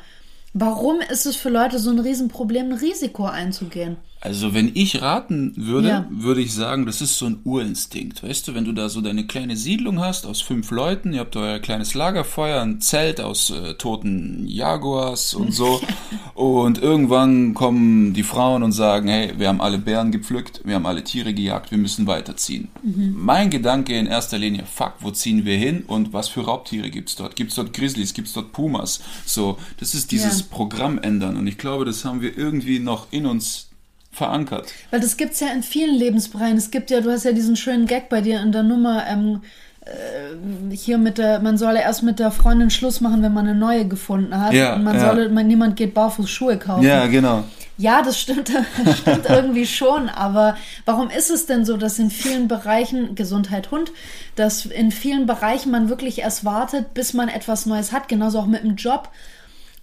Warum ist es für Leute so ein Riesenproblem, ein Risiko einzugehen? Also wenn ich raten würde, Ja. würde ich sagen, das ist so ein Urinstinkt. Weißt du, wenn du da so deine kleine Siedlung hast aus fünf Leuten, ihr habt euer kleines Lagerfeuer, ein Zelt aus äh, toten Jaguars und so. und irgendwann kommen die Frauen und sagen, hey, wir haben alle Bären gepflückt, wir haben alle Tiere gejagt, wir müssen weiterziehen. Mein Gedanke in erster Linie, fuck, wo ziehen wir hin und was für Raubtiere gibt's dort? Gibt's dort Grizzlies, gibt's dort Pumas? So, das ist dieses Ja. Programm ändern und ich glaube, das haben wir irgendwie noch in uns verankert. Weil das gibt's ja in vielen Lebensbereichen. Es gibt ja, du hast ja diesen schönen Gag bei dir in der Nummer, ähm, äh, hier mit der, man solle erst mit der Freundin Schluss machen, wenn man eine neue gefunden hat. Ja, und man ja. solle, man, niemand geht barfuß Schuhe kaufen. genau. Ja, das stimmt, das stimmt irgendwie schon, aber warum ist es denn so, dass in vielen Bereichen, Gesundheit Hund, dass in vielen Bereichen man wirklich erst wartet, bis man etwas Neues hat, genauso auch mit dem Job,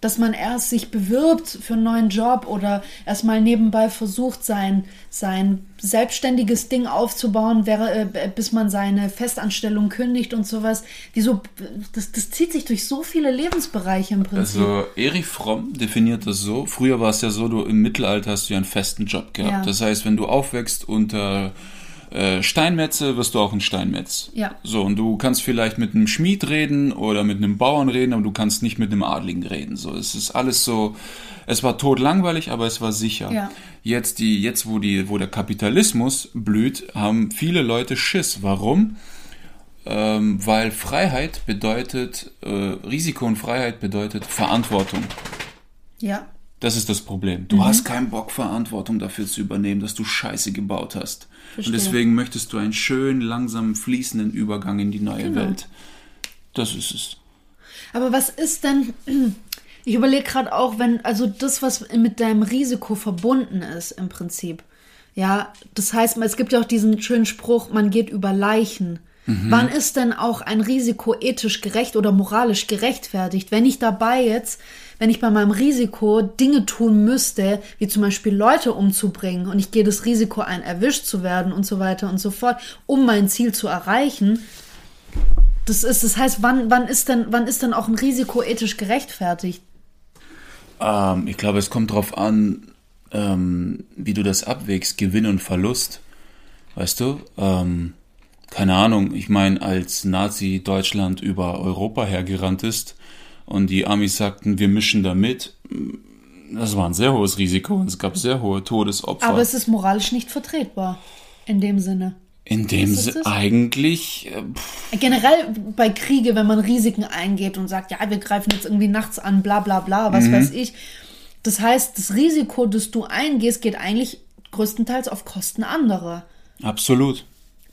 dass man erst sich bewirbt für einen neuen Job oder erstmal nebenbei versucht, sein, sein selbstständiges Ding aufzubauen, wäre, äh, bis man seine Festanstellung kündigt und sowas. Wieso, das, das zieht sich durch so viele Lebensbereiche im Prinzip. Also Erich Fromm definiert das so. Früher war es ja so, du im Mittelalter hast du ja einen festen Job gehabt. Ja. Das heißt, wenn du aufwächst unter äh, Steinmetze, wirst du auch ein Steinmetz. Ja. So, und du kannst vielleicht mit einem Schmied reden oder mit einem Bauern reden, aber du kannst nicht mit einem Adligen reden. So, es ist alles so, es war totlangweilig, aber es war sicher. Ja. Jetzt die, jetzt wo die, wo der Kapitalismus blüht, haben viele Leute Schiss. Warum? Ähm, weil Freiheit bedeutet, äh, Risiko und Freiheit bedeutet Verantwortung. ja. Das ist das Problem. Du hast keinen Bock, Verantwortung dafür zu übernehmen, dass du Scheiße gebaut hast. Verstehe. Und deswegen möchtest du einen schönen, langsam fließenden Übergang in die neue Genau. Welt. Das ist es. Aber was ist denn, ich überlege gerade auch, wenn, also das, was mit deinem Risiko verbunden ist im Prinzip. Ja, das heißt, es gibt ja auch diesen schönen Spruch, man geht über Leichen. Wann ist denn auch ein Risiko ethisch gerecht oder moralisch gerechtfertigt? Wenn ich dabei jetzt, wenn ich bei meinem Risiko Dinge tun müsste, wie zum Beispiel Leute umzubringen und ich gehe das Risiko ein, erwischt zu werden und so weiter und so fort, um mein Ziel zu erreichen, das ist, das heißt, wann, wann ist denn, wann ist denn auch ein Risiko ethisch gerechtfertigt? Ähm, ich glaube, es kommt darauf an, ähm, wie du das abwägst, Gewinn und Verlust. Weißt du? Ähm, keine Ahnung, ich meine, als Nazi Deutschland über Europa hergerannt ist und die Amis sagten, wir mischen da mit, das war ein sehr hohes Risiko und es gab sehr hohe Todesopfer. Aber es ist moralisch nicht vertretbar. In dem Sinne. In dem Sinne eigentlich, äh, pff, Generell bei Kriege, wenn man Risiken eingeht und sagt, ja, wir greifen jetzt irgendwie nachts an, bla bla bla, was weiß ich. Das heißt, das Risiko, das du eingehst, geht eigentlich größtenteils auf Kosten anderer. absolut.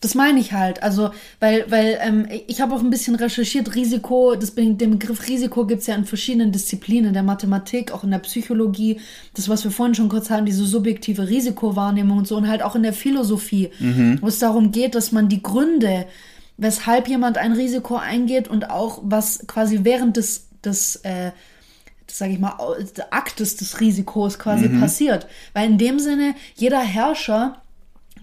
Das meine ich halt. Also, weil, weil ähm, ich habe auch ein bisschen recherchiert, Risiko, das, den Begriff Risiko gibt es ja in verschiedenen Disziplinen, in der Mathematik, auch in der Psychologie, das, was wir vorhin schon kurz hatten, diese subjektive Risikowahrnehmung und so, und halt auch in der Philosophie, wo es darum geht, dass man die Gründe, weshalb jemand ein Risiko eingeht und auch was quasi während des, des äh, sage ich mal, Aktes des Risikos quasi passiert. Weil in dem Sinne, jeder Herrscher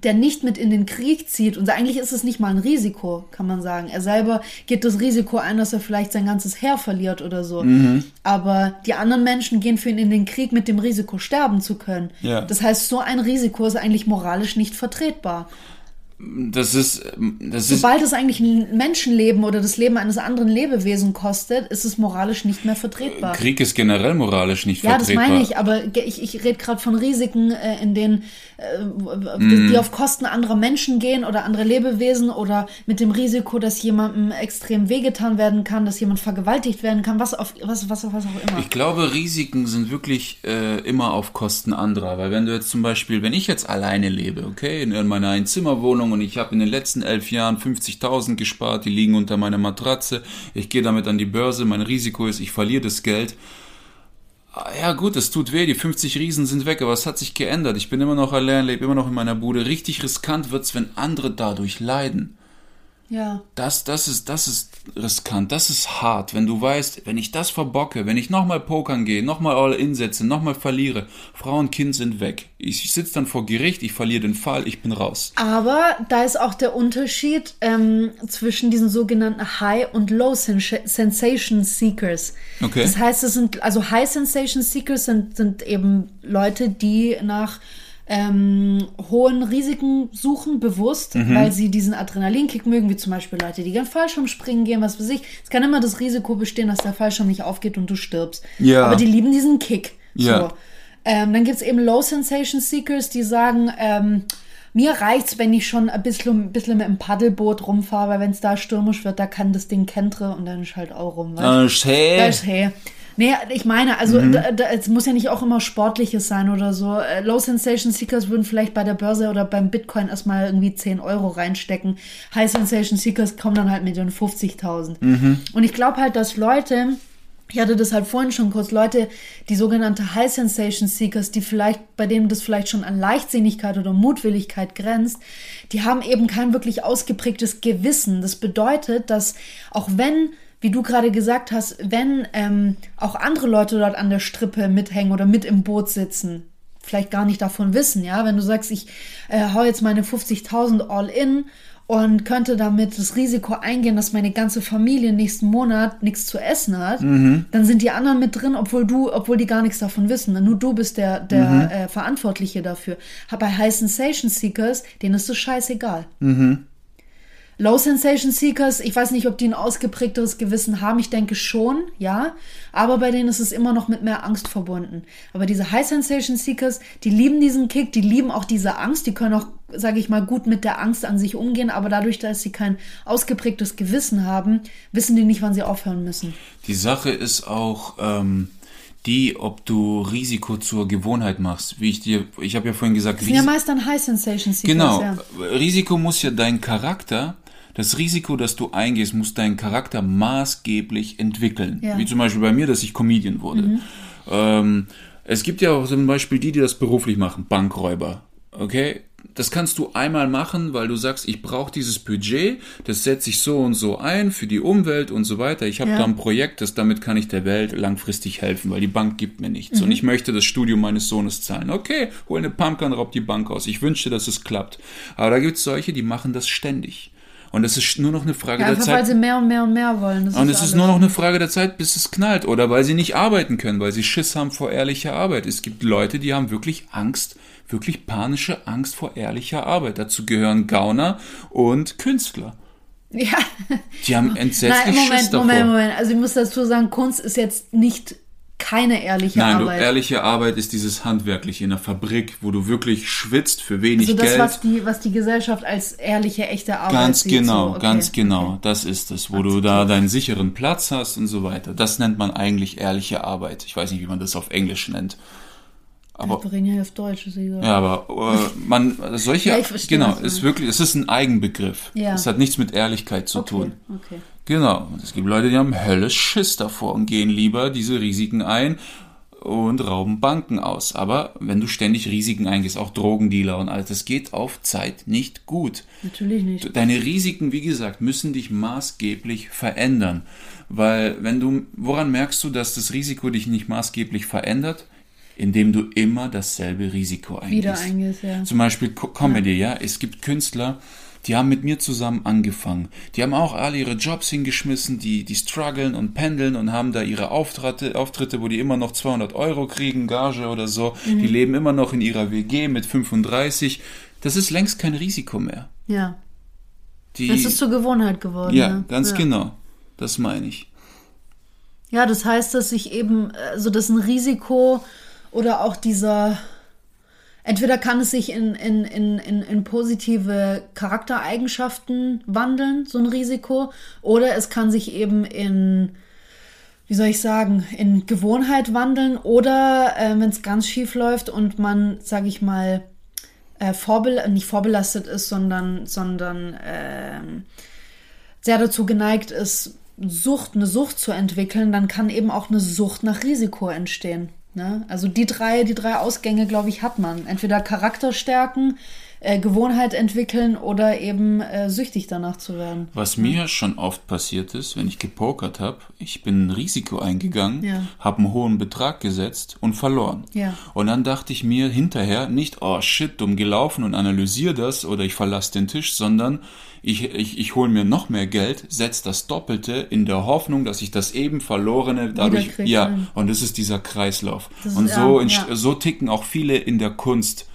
der nicht mit in den Krieg zieht, und eigentlich ist es nicht mal ein Risiko, kann man sagen. Er selber geht das Risiko ein, dass er vielleicht sein ganzes Heer verliert oder so. Mhm. Aber die anderen Menschen gehen für ihn in den Krieg mit dem Risiko, sterben zu können. Ja. Das heißt, so ein Risiko ist eigentlich moralisch nicht vertretbar. Das ist, das ist, Sobald es eigentlich ein Menschenleben oder das Leben eines anderen Lebewesen kostet, ist es moralisch nicht mehr vertretbar. Krieg ist generell moralisch nicht Ja, das vertretbar. meine ich, aber ich, ich rede gerade von Risiken, äh, in denen. Die auf Kosten anderer Menschen gehen oder andere Lebewesen oder mit dem Risiko, dass jemandem extrem wehgetan werden kann, dass jemand vergewaltigt werden kann, was auf was was was auch immer. Ich glaube, Risiken sind wirklich äh, immer auf Kosten anderer. Weil wenn du jetzt zum Beispiel, wenn ich jetzt alleine lebe, okay, in, in meiner Einzimmerwohnung und ich habe in den letzten elf Jahren 50.000 gespart, die liegen unter meiner Matratze, ich gehe damit an die Börse, mein Risiko ist, ich verliere das Geld. Ja gut, es tut weh, die 50 Riesen sind weg, aber es hat sich geändert. Ich bin immer noch allein, lebe immer noch in meiner Bude. Richtig riskant wird's, wenn andere dadurch leiden. Ja. Das, das ist, das ist riskant, das ist hart, wenn du weißt, wenn ich das verbocke, wenn ich nochmal pokern gehe, nochmal all in setze, nochmal verliere, Frau und Kind sind weg. Ich sitze dann vor Gericht, ich verliere den Fall, ich bin raus. Aber da ist auch der Unterschied ähm, zwischen diesen sogenannten High und Low Sen Sensation Seekers. Okay. Das heißt, es sind also High Sensation Seekers sind, sind eben Leute, die nach ähm, hohen Risiken suchen, bewusst, Mhm. weil sie diesen Adrenalinkick mögen, wie zum Beispiel Leute, die gern Fallschirm springen gehen, was weiß ich. Es kann immer das Risiko bestehen, dass der Fallschirm nicht aufgeht und du stirbst. Ja. Aber die lieben diesen Kick. Ja. So. Ähm, dann gibt's eben Low Sensation Seekers, die sagen, ähm, mir reicht's, wenn ich schon ein bisschen, ein bisschen mit dem Paddelboot rumfahre, weil wenn's da stürmisch wird, da kann das Ding kentre und dann ist halt auch rum. weißt? Da ist hey. Nee, ich meine, also da, da, es muss ja nicht auch immer Sportliches sein oder so. Äh, Low Sensation Seekers würden vielleicht bei der Börse oder beim Bitcoin erstmal irgendwie 10 Euro reinstecken. High Sensation Seekers kommen dann halt mit den 50.000. Und ich glaube halt, dass Leute, ich hatte das halt vorhin schon kurz, Leute, die sogenannte High Sensation Seekers, die vielleicht, bei denen das vielleicht schon an Leichtsinnigkeit oder Mutwilligkeit grenzt, die haben eben kein wirklich ausgeprägtes Gewissen. Das bedeutet, dass auch wenn wie du gerade gesagt hast, wenn ähm, auch andere Leute dort an der Strippe mithängen oder mit im Boot sitzen, vielleicht gar nicht davon wissen, ja, wenn du sagst, ich äh, hau jetzt meine 50.000 all in und könnte damit das Risiko eingehen, dass meine ganze Familie nächsten Monat nichts zu essen hat, dann sind die anderen mit drin, obwohl du, obwohl die gar nichts davon wissen. Nur du bist der, der äh, Verantwortliche dafür. Bei High Sensation Seekers, denen ist das scheißegal. Low Sensation Seekers, ich weiß nicht, ob die ein ausgeprägteres Gewissen haben. Ich denke schon, ja. Aber bei denen ist es immer noch mit mehr Angst verbunden. Aber diese High Sensation Seekers, die lieben diesen Kick, die lieben auch diese Angst. Die können auch, sage ich mal, gut mit der Angst an sich umgehen. Aber dadurch, dass sie kein ausgeprägtes Gewissen haben, wissen die nicht, wann sie aufhören müssen. Die Sache ist auch ähm, die, ob du Risiko zur Gewohnheit machst. Wie ich dir, ich habe ja vorhin gesagt, sind ja meist dann High Sensation Seekers. Genau. Ja. Risiko muss ja dein Charakter, das Risiko, das du eingehst, muss deinen Charakter maßgeblich entwickeln. Ja. Mhm. Wie zum Beispiel bei mir, dass ich Comedian wurde. Ähm, es gibt ja auch zum Beispiel die, die das beruflich machen, Bankräuber. Okay? Das kannst du einmal machen, weil du sagst, ich brauche dieses Budget, das setze ich so und so ein für die Umwelt und so weiter. Ich habe Ja. da ein Projekt, das damit kann ich der Welt langfristig helfen, weil die Bank gibt mir nichts. Mhm. Und ich möchte das Studium meines Sohnes zahlen. Okay, hol eine Pumpgun, raub die Bank aus. Ich wünsche, dass es klappt. Aber da gibt es solche, die machen das ständig. Und es ist nur noch eine Frage Ja, der einfach Zeit. weil sie mehr und mehr und mehr wollen. Das Und es ist nur noch eine Frage der Zeit, bis es knallt. Oder weil sie nicht arbeiten können, weil sie Schiss haben vor ehrlicher Arbeit. Es gibt Leute, die haben wirklich Angst, wirklich panische Angst vor ehrlicher Arbeit. Dazu gehören Gauner und Künstler. Ja. Die haben entsetzlich Nein, Schiss Moment, davor. Moment, Moment. Also ich muss dazu sagen, Kunst ist jetzt nicht keine ehrliche Nein, Arbeit. ehrliche Arbeit ist dieses Handwerkliche in der Fabrik, wo du wirklich schwitzt für wenig also das, Geld. was die, was die Gesellschaft als ehrliche, echte Arbeit Ganz sieht. genau, so, okay, ganz genau. okay. Das ist es, wo du da deinen sicheren Platz hast und so weiter. Das nennt man eigentlich ehrliche Arbeit. Ich weiß nicht, wie man das auf Englisch nennt. Aber Wir reden ja auf Deutsch, ist egal. Ja, aber äh, man solche Ja, ich verstehe, genau ist wirklich, es ist ein Eigenbegriff. Ja. Es hat nichts mit Ehrlichkeit zu okay, tun. okay. Genau. Es gibt Leute, die haben höllisch Schiss davor und gehen lieber diese Risiken ein und rauben Banken aus. Aber wenn du ständig Risiken eingehst, auch Drogendealer und alles, das geht auf Zeit nicht gut. Natürlich nicht. Deine Risiken, wie gesagt, müssen dich maßgeblich verändern. Weil wenn du, woran merkst du, dass das Risiko dich nicht maßgeblich verändert? Indem du immer dasselbe Risiko eingehst. Wieder eingehst, ja. Zum Beispiel Co Comedy, ja. Es gibt Künstler, die haben mit mir zusammen angefangen. Die haben auch alle ihre Jobs hingeschmissen, die, die strugglen und pendeln und haben da ihre Auftritte, Auftritte, wo die immer noch 200 Euro kriegen, Gage oder so. Die leben immer noch in ihrer WG mit 35. Das ist längst kein Risiko mehr. Ja. Die, Das ist zur Gewohnheit geworden. ja, ne? ganz ja. genau. Das meine ich. Ja, das heißt, dass sich eben, also das ein Risiko oder auch dieser, entweder kann es sich in, in, in, in, in positive Charaktereigenschaften wandeln, so ein Risiko, oder es kann sich eben in, wie soll ich sagen, in Gewohnheit wandeln, oder äh, wenn es ganz schief läuft und man, sage ich mal, äh, vorbel nicht vorbelastet ist, sondern, sondern ähm, sehr dazu geneigt ist, Sucht, eine Sucht zu entwickeln, dann kann eben auch eine Sucht nach Risiko entstehen. Ne? Also die drei, die drei Ausgänge, glaube ich, hat man. Entweder Charakter stärken, äh, Gewohnheit entwickeln oder eben äh, süchtig danach zu werden. Was mir schon oft passiert ist, wenn ich gepokert habe, ich bin ein Risiko eingegangen, Ja. habe einen hohen Betrag gesetzt und verloren. Ja. Und dann dachte ich mir hinterher nicht, oh shit, dumm gelaufen und analysiere das oder ich verlasse den Tisch, sondern ich, ich, ich hole mir noch mehr Geld, setze das Doppelte in der Hoffnung, dass ich das eben Verlorene dadurch, ja, ja. und das ist dieser Kreislauf. Ist- und so, ja, entst- ja. so ticken auch viele in der Kunst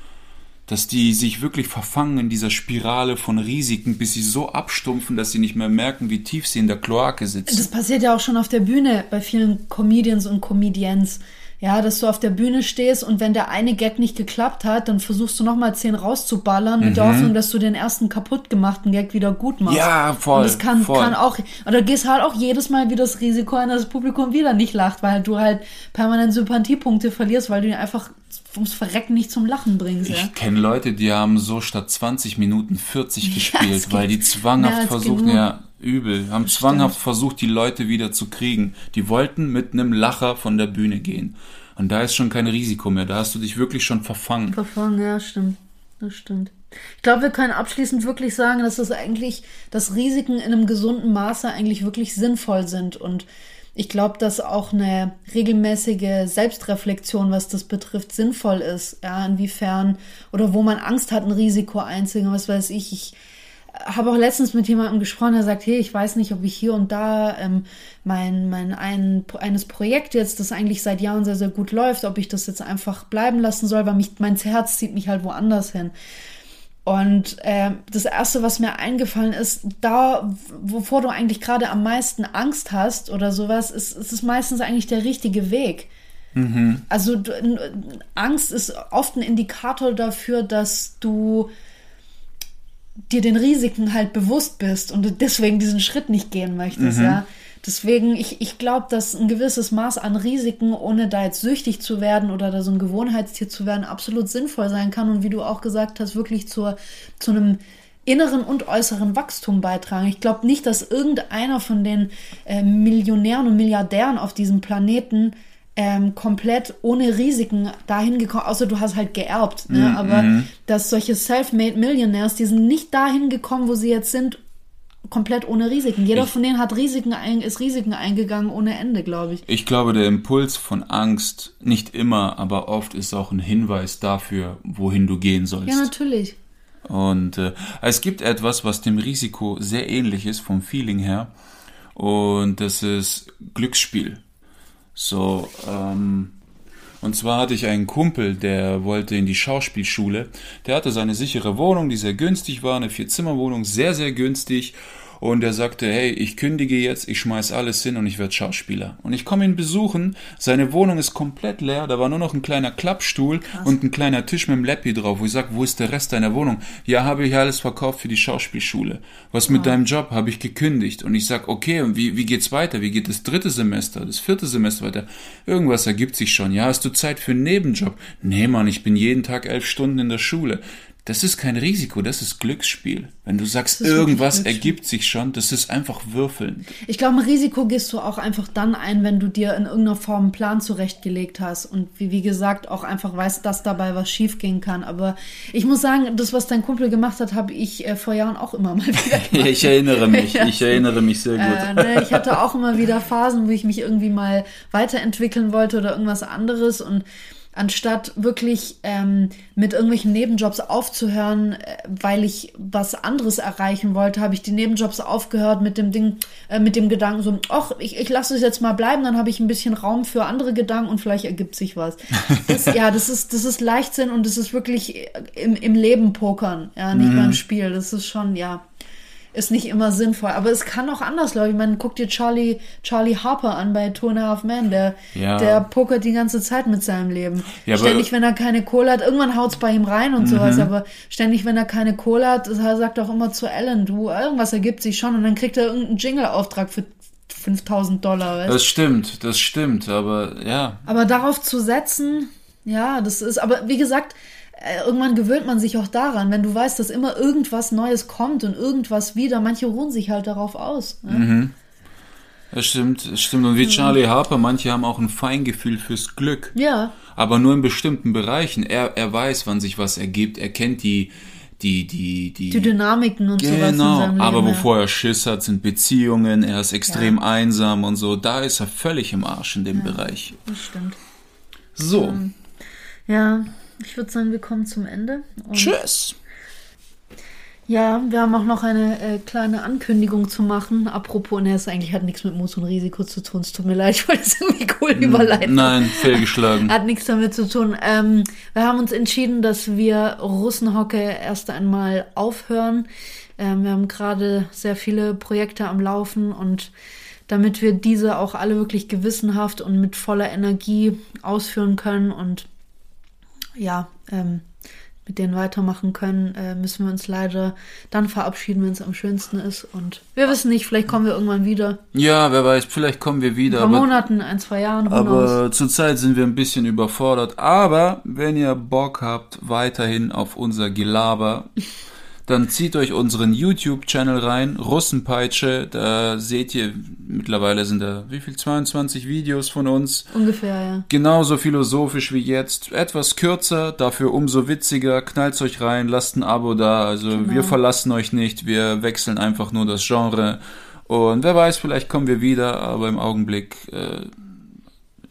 dass die sich wirklich verfangen in dieser Spirale von Risiken, bis sie so abstumpfen, dass sie nicht mehr merken, wie tief sie in der Kloake sitzen. Das passiert ja auch schon auf der Bühne bei vielen Comedians und Comedians. Ja, dass du auf der Bühne stehst und wenn der eine Gag nicht geklappt hat, dann versuchst du nochmal zehn rauszuballern mit der Hoffnung, dass du den ersten kaputt gemachten Gag wieder gut machst. Mhm. Ja, voll, Und das kann, voll. kann auch, oder gehst halt auch jedes Mal wieder das Risiko ein, dass das Publikum wieder nicht lacht, weil du halt permanent Sympathiepunkte verlierst, weil du ihn einfach ums Verrecken nicht zum Lachen bringst. Ja? Ich kenne Leute, die haben so statt 20 Minuten 40 gespielt, es weil die zwanghaft versuchen, genug. ja, übel, haben zwanghaft versucht, die Leute wieder zu kriegen. Die wollten mit einem Lacher von der Bühne gehen. Und da ist schon kein Risiko mehr. Da hast du dich wirklich schon verfangen. Verfangen, ja, stimmt. Das stimmt. Ich glaube, wir können abschließend wirklich sagen, dass das eigentlich, dass Risiken in einem gesunden Maße eigentlich wirklich sinnvoll sind. Und ich glaube, dass auch eine regelmäßige Selbstreflexion, was das betrifft, sinnvoll ist. Ja, inwiefern oder wo man Angst hat, ein Risiko einzugehen, was weiß ich. Ich habe auch letztens mit jemandem gesprochen, der sagt, hey, ich weiß nicht, ob ich hier und da ähm, mein, mein ein, eines Projekt jetzt, das eigentlich seit Jahren sehr, sehr gut läuft, ob ich das jetzt einfach bleiben lassen soll, weil mich, mein Herz zieht mich halt woanders hin. Und äh, das Erste, was mir eingefallen ist, da, wovor du eigentlich gerade am meisten Angst hast oder sowas, ist, ist es meistens eigentlich der richtige Weg. Also du, Angst ist oft ein Indikator dafür, dass du dir den Risiken halt bewusst bist und deswegen diesen Schritt nicht gehen möchtest, ja. Deswegen, ich, ich glaube, dass ein gewisses Maß an Risiken, ohne da jetzt süchtig zu werden oder da so ein Gewohnheitstier zu werden, absolut sinnvoll sein kann und wie du auch gesagt hast, wirklich zur, zu einem inneren und äußeren Wachstum beitragen. Ich glaube nicht, dass irgendeiner von den äh, Millionären und Milliardären auf diesem Planeten ähm, komplett ohne Risiken dahin gekommen, außer du hast halt geerbt. Ne? Aber dass solche Self-Made Millionaires, die sind nicht dahin gekommen, wo sie jetzt sind, komplett ohne Risiken. Jeder von denen hat Risiken ein, ist Risiken eingegangen ohne Ende, glaube ich. Ich glaube, der Impuls von Angst, nicht immer, aber oft ist auch ein Hinweis dafür, wohin du gehen sollst. Ja, natürlich. Und äh, es gibt etwas, was dem Risiko sehr ähnlich ist vom Feeling her. Und das ist Glücksspiel. So, ähm, und zwar hatte ich einen Kumpel, der wollte in die Schauspielschule. Der hatte seine sichere Wohnung, die sehr günstig war, eine Vierzimmerwohnung, sehr, sehr günstig. Und er sagte, hey, ich kündige jetzt, ich schmeiß alles hin und ich werde Schauspieler. Und ich komme ihn besuchen, seine Wohnung ist komplett leer, da war nur noch ein kleiner Klappstuhl und ein kleiner Tisch mit einem Leppi drauf, wo ich sage, wo ist der Rest deiner Wohnung? Ja, habe ich alles verkauft für die Schauspielschule. Was mit deinem Job? Habe ich gekündigt. Und ich sag, okay, und wie, wie geht's weiter? Wie geht das dritte Semester, das vierte Semester weiter? Irgendwas ergibt sich schon. Ja, hast du Zeit für einen Nebenjob? Nee, Mann, ich bin jeden Tag elf Stunden in der Schule. Das ist kein Risiko, das ist Glücksspiel. Wenn du sagst, irgendwas ergibt sich schon, das ist einfach Würfeln. Ich glaube, ein Risiko gehst du auch einfach dann ein, wenn du dir in irgendeiner Form einen Plan zurechtgelegt hast und wie, wie gesagt auch einfach weißt, dass dabei was schiefgehen kann. Aber ich muss sagen, das, was dein Kumpel gemacht hat, habe ich äh, vor Jahren auch immer mal wieder gemacht. ich erinnere mich, ich erinnere mich sehr gut. Äh, ne, ich hatte auch immer wieder Phasen, wo ich mich irgendwie mal weiterentwickeln wollte oder irgendwas anderes und anstatt wirklich ähm, mit irgendwelchen Nebenjobs aufzuhören, äh, weil ich was anderes erreichen wollte, habe ich die Nebenjobs aufgehört mit dem Ding, äh, mit dem Gedanken so, ach, ich, ich lasse es jetzt mal bleiben, dann habe ich ein bisschen Raum für andere Gedanken und vielleicht ergibt sich was. Das, ja, das ist, das ist Leichtsinn und das ist wirklich im, im Leben pokern, ja, nicht beim Spiel. Das ist schon, ja ist nicht immer sinnvoll. Aber es kann auch anders laufen. Ich meine, guck dir Charlie, Charlie Harper an bei Two and a Half Men. Der, Ja. der pokert die ganze Zeit mit seinem Leben. Ja, ständig, wenn er keine Kohle hat, irgendwann haut's bei ihm rein und Mhm. sowas. Aber ständig, wenn er keine Kohle hat, er sagt auch immer zu Ellen, du, irgendwas ergibt sich schon. Und dann kriegt er irgendeinen Jingle-Auftrag für 5000 Dollar. Weißt? Das stimmt, das stimmt, aber ja. Aber darauf zu setzen, ja, das ist, aber wie gesagt, irgendwann gewöhnt man sich auch daran, wenn du weißt, dass immer irgendwas Neues kommt und irgendwas wieder. Manche ruhen sich halt darauf aus. Ne? Das stimmt, das stimmt. Und wie Charlie Harper, manche haben auch ein Feingefühl fürs Glück. Ja, Aber nur in bestimmten Bereichen. Er, er weiß, wann sich was ergibt. Er kennt die, die, die, die. die Dynamiken und sowas Genau, seinem Leben. aber ja. wovor er Schiss hat, sind Beziehungen, er ist extrem Ja. einsam und so, da ist er völlig im Arsch in dem Bereich. Das stimmt. So, Ja, ich würde sagen, wir kommen zum Ende. Tschüss. Ja, wir haben auch noch eine äh, kleine Ankündigung zu machen. Apropos, ne, es eigentlich hat nichts mit Mut und Risiko zu tun. Es tut mir leid, ich wollte es irgendwie cool überleiten. Nein, fehlgeschlagen. Hat nichts damit zu tun. Ähm, wir haben uns entschieden, dass wir Russenhocke erst einmal aufhören. Ähm, wir haben gerade sehr viele Projekte am Laufen und damit wir diese auch alle wirklich gewissenhaft und mit voller Energie ausführen können und ja, ähm, mit denen weitermachen können, äh, müssen wir uns leider dann verabschieden, wenn es am schönsten ist. Und wir wissen nicht, vielleicht kommen wir irgendwann wieder. Ja, wer weiß, vielleicht kommen wir wieder. Ein paar Aber, Monaten, ein, zwei Jahren, aber zurzeit sind wir ein bisschen überfordert. Aber wenn ihr Bock habt, weiterhin auf unser Gelaber, dann zieht euch unseren YouTube-Channel rein, Russenpeitsche. Da seht ihr, mittlerweile sind da, wie viel, 22 Videos von uns. Ungefähr, ja. Genauso philosophisch wie jetzt, etwas kürzer, dafür umso witziger. Knallt's euch rein, lasst ein Abo da. Also wir verlassen euch nicht, wir wechseln einfach nur das Genre. Und wer weiß, vielleicht kommen wir wieder, aber im Augenblick äh,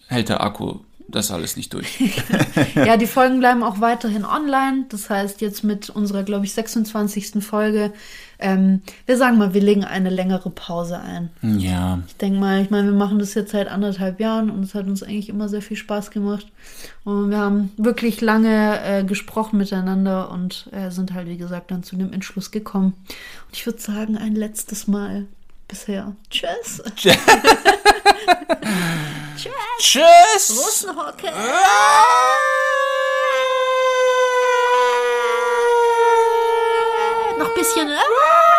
hält der Akku das alles nicht durch. Ja, die Folgen bleiben auch weiterhin online. Das heißt, jetzt mit unserer, glaube ich, 26. Folge, ähm, wir sagen mal, wir legen eine längere Pause ein. ja, Ich denke mal, ich meine, wir machen das jetzt seit anderthalb Jahren und es hat uns eigentlich immer sehr viel Spaß gemacht. Und wir haben wirklich lange äh, gesprochen miteinander und äh, sind halt, wie gesagt, dann zu dem Entschluss gekommen. Und ich würde sagen, ein letztes Mal bisher. Tschüss. Tschüss! Russenhocke. Noch ein bisschen. Äh?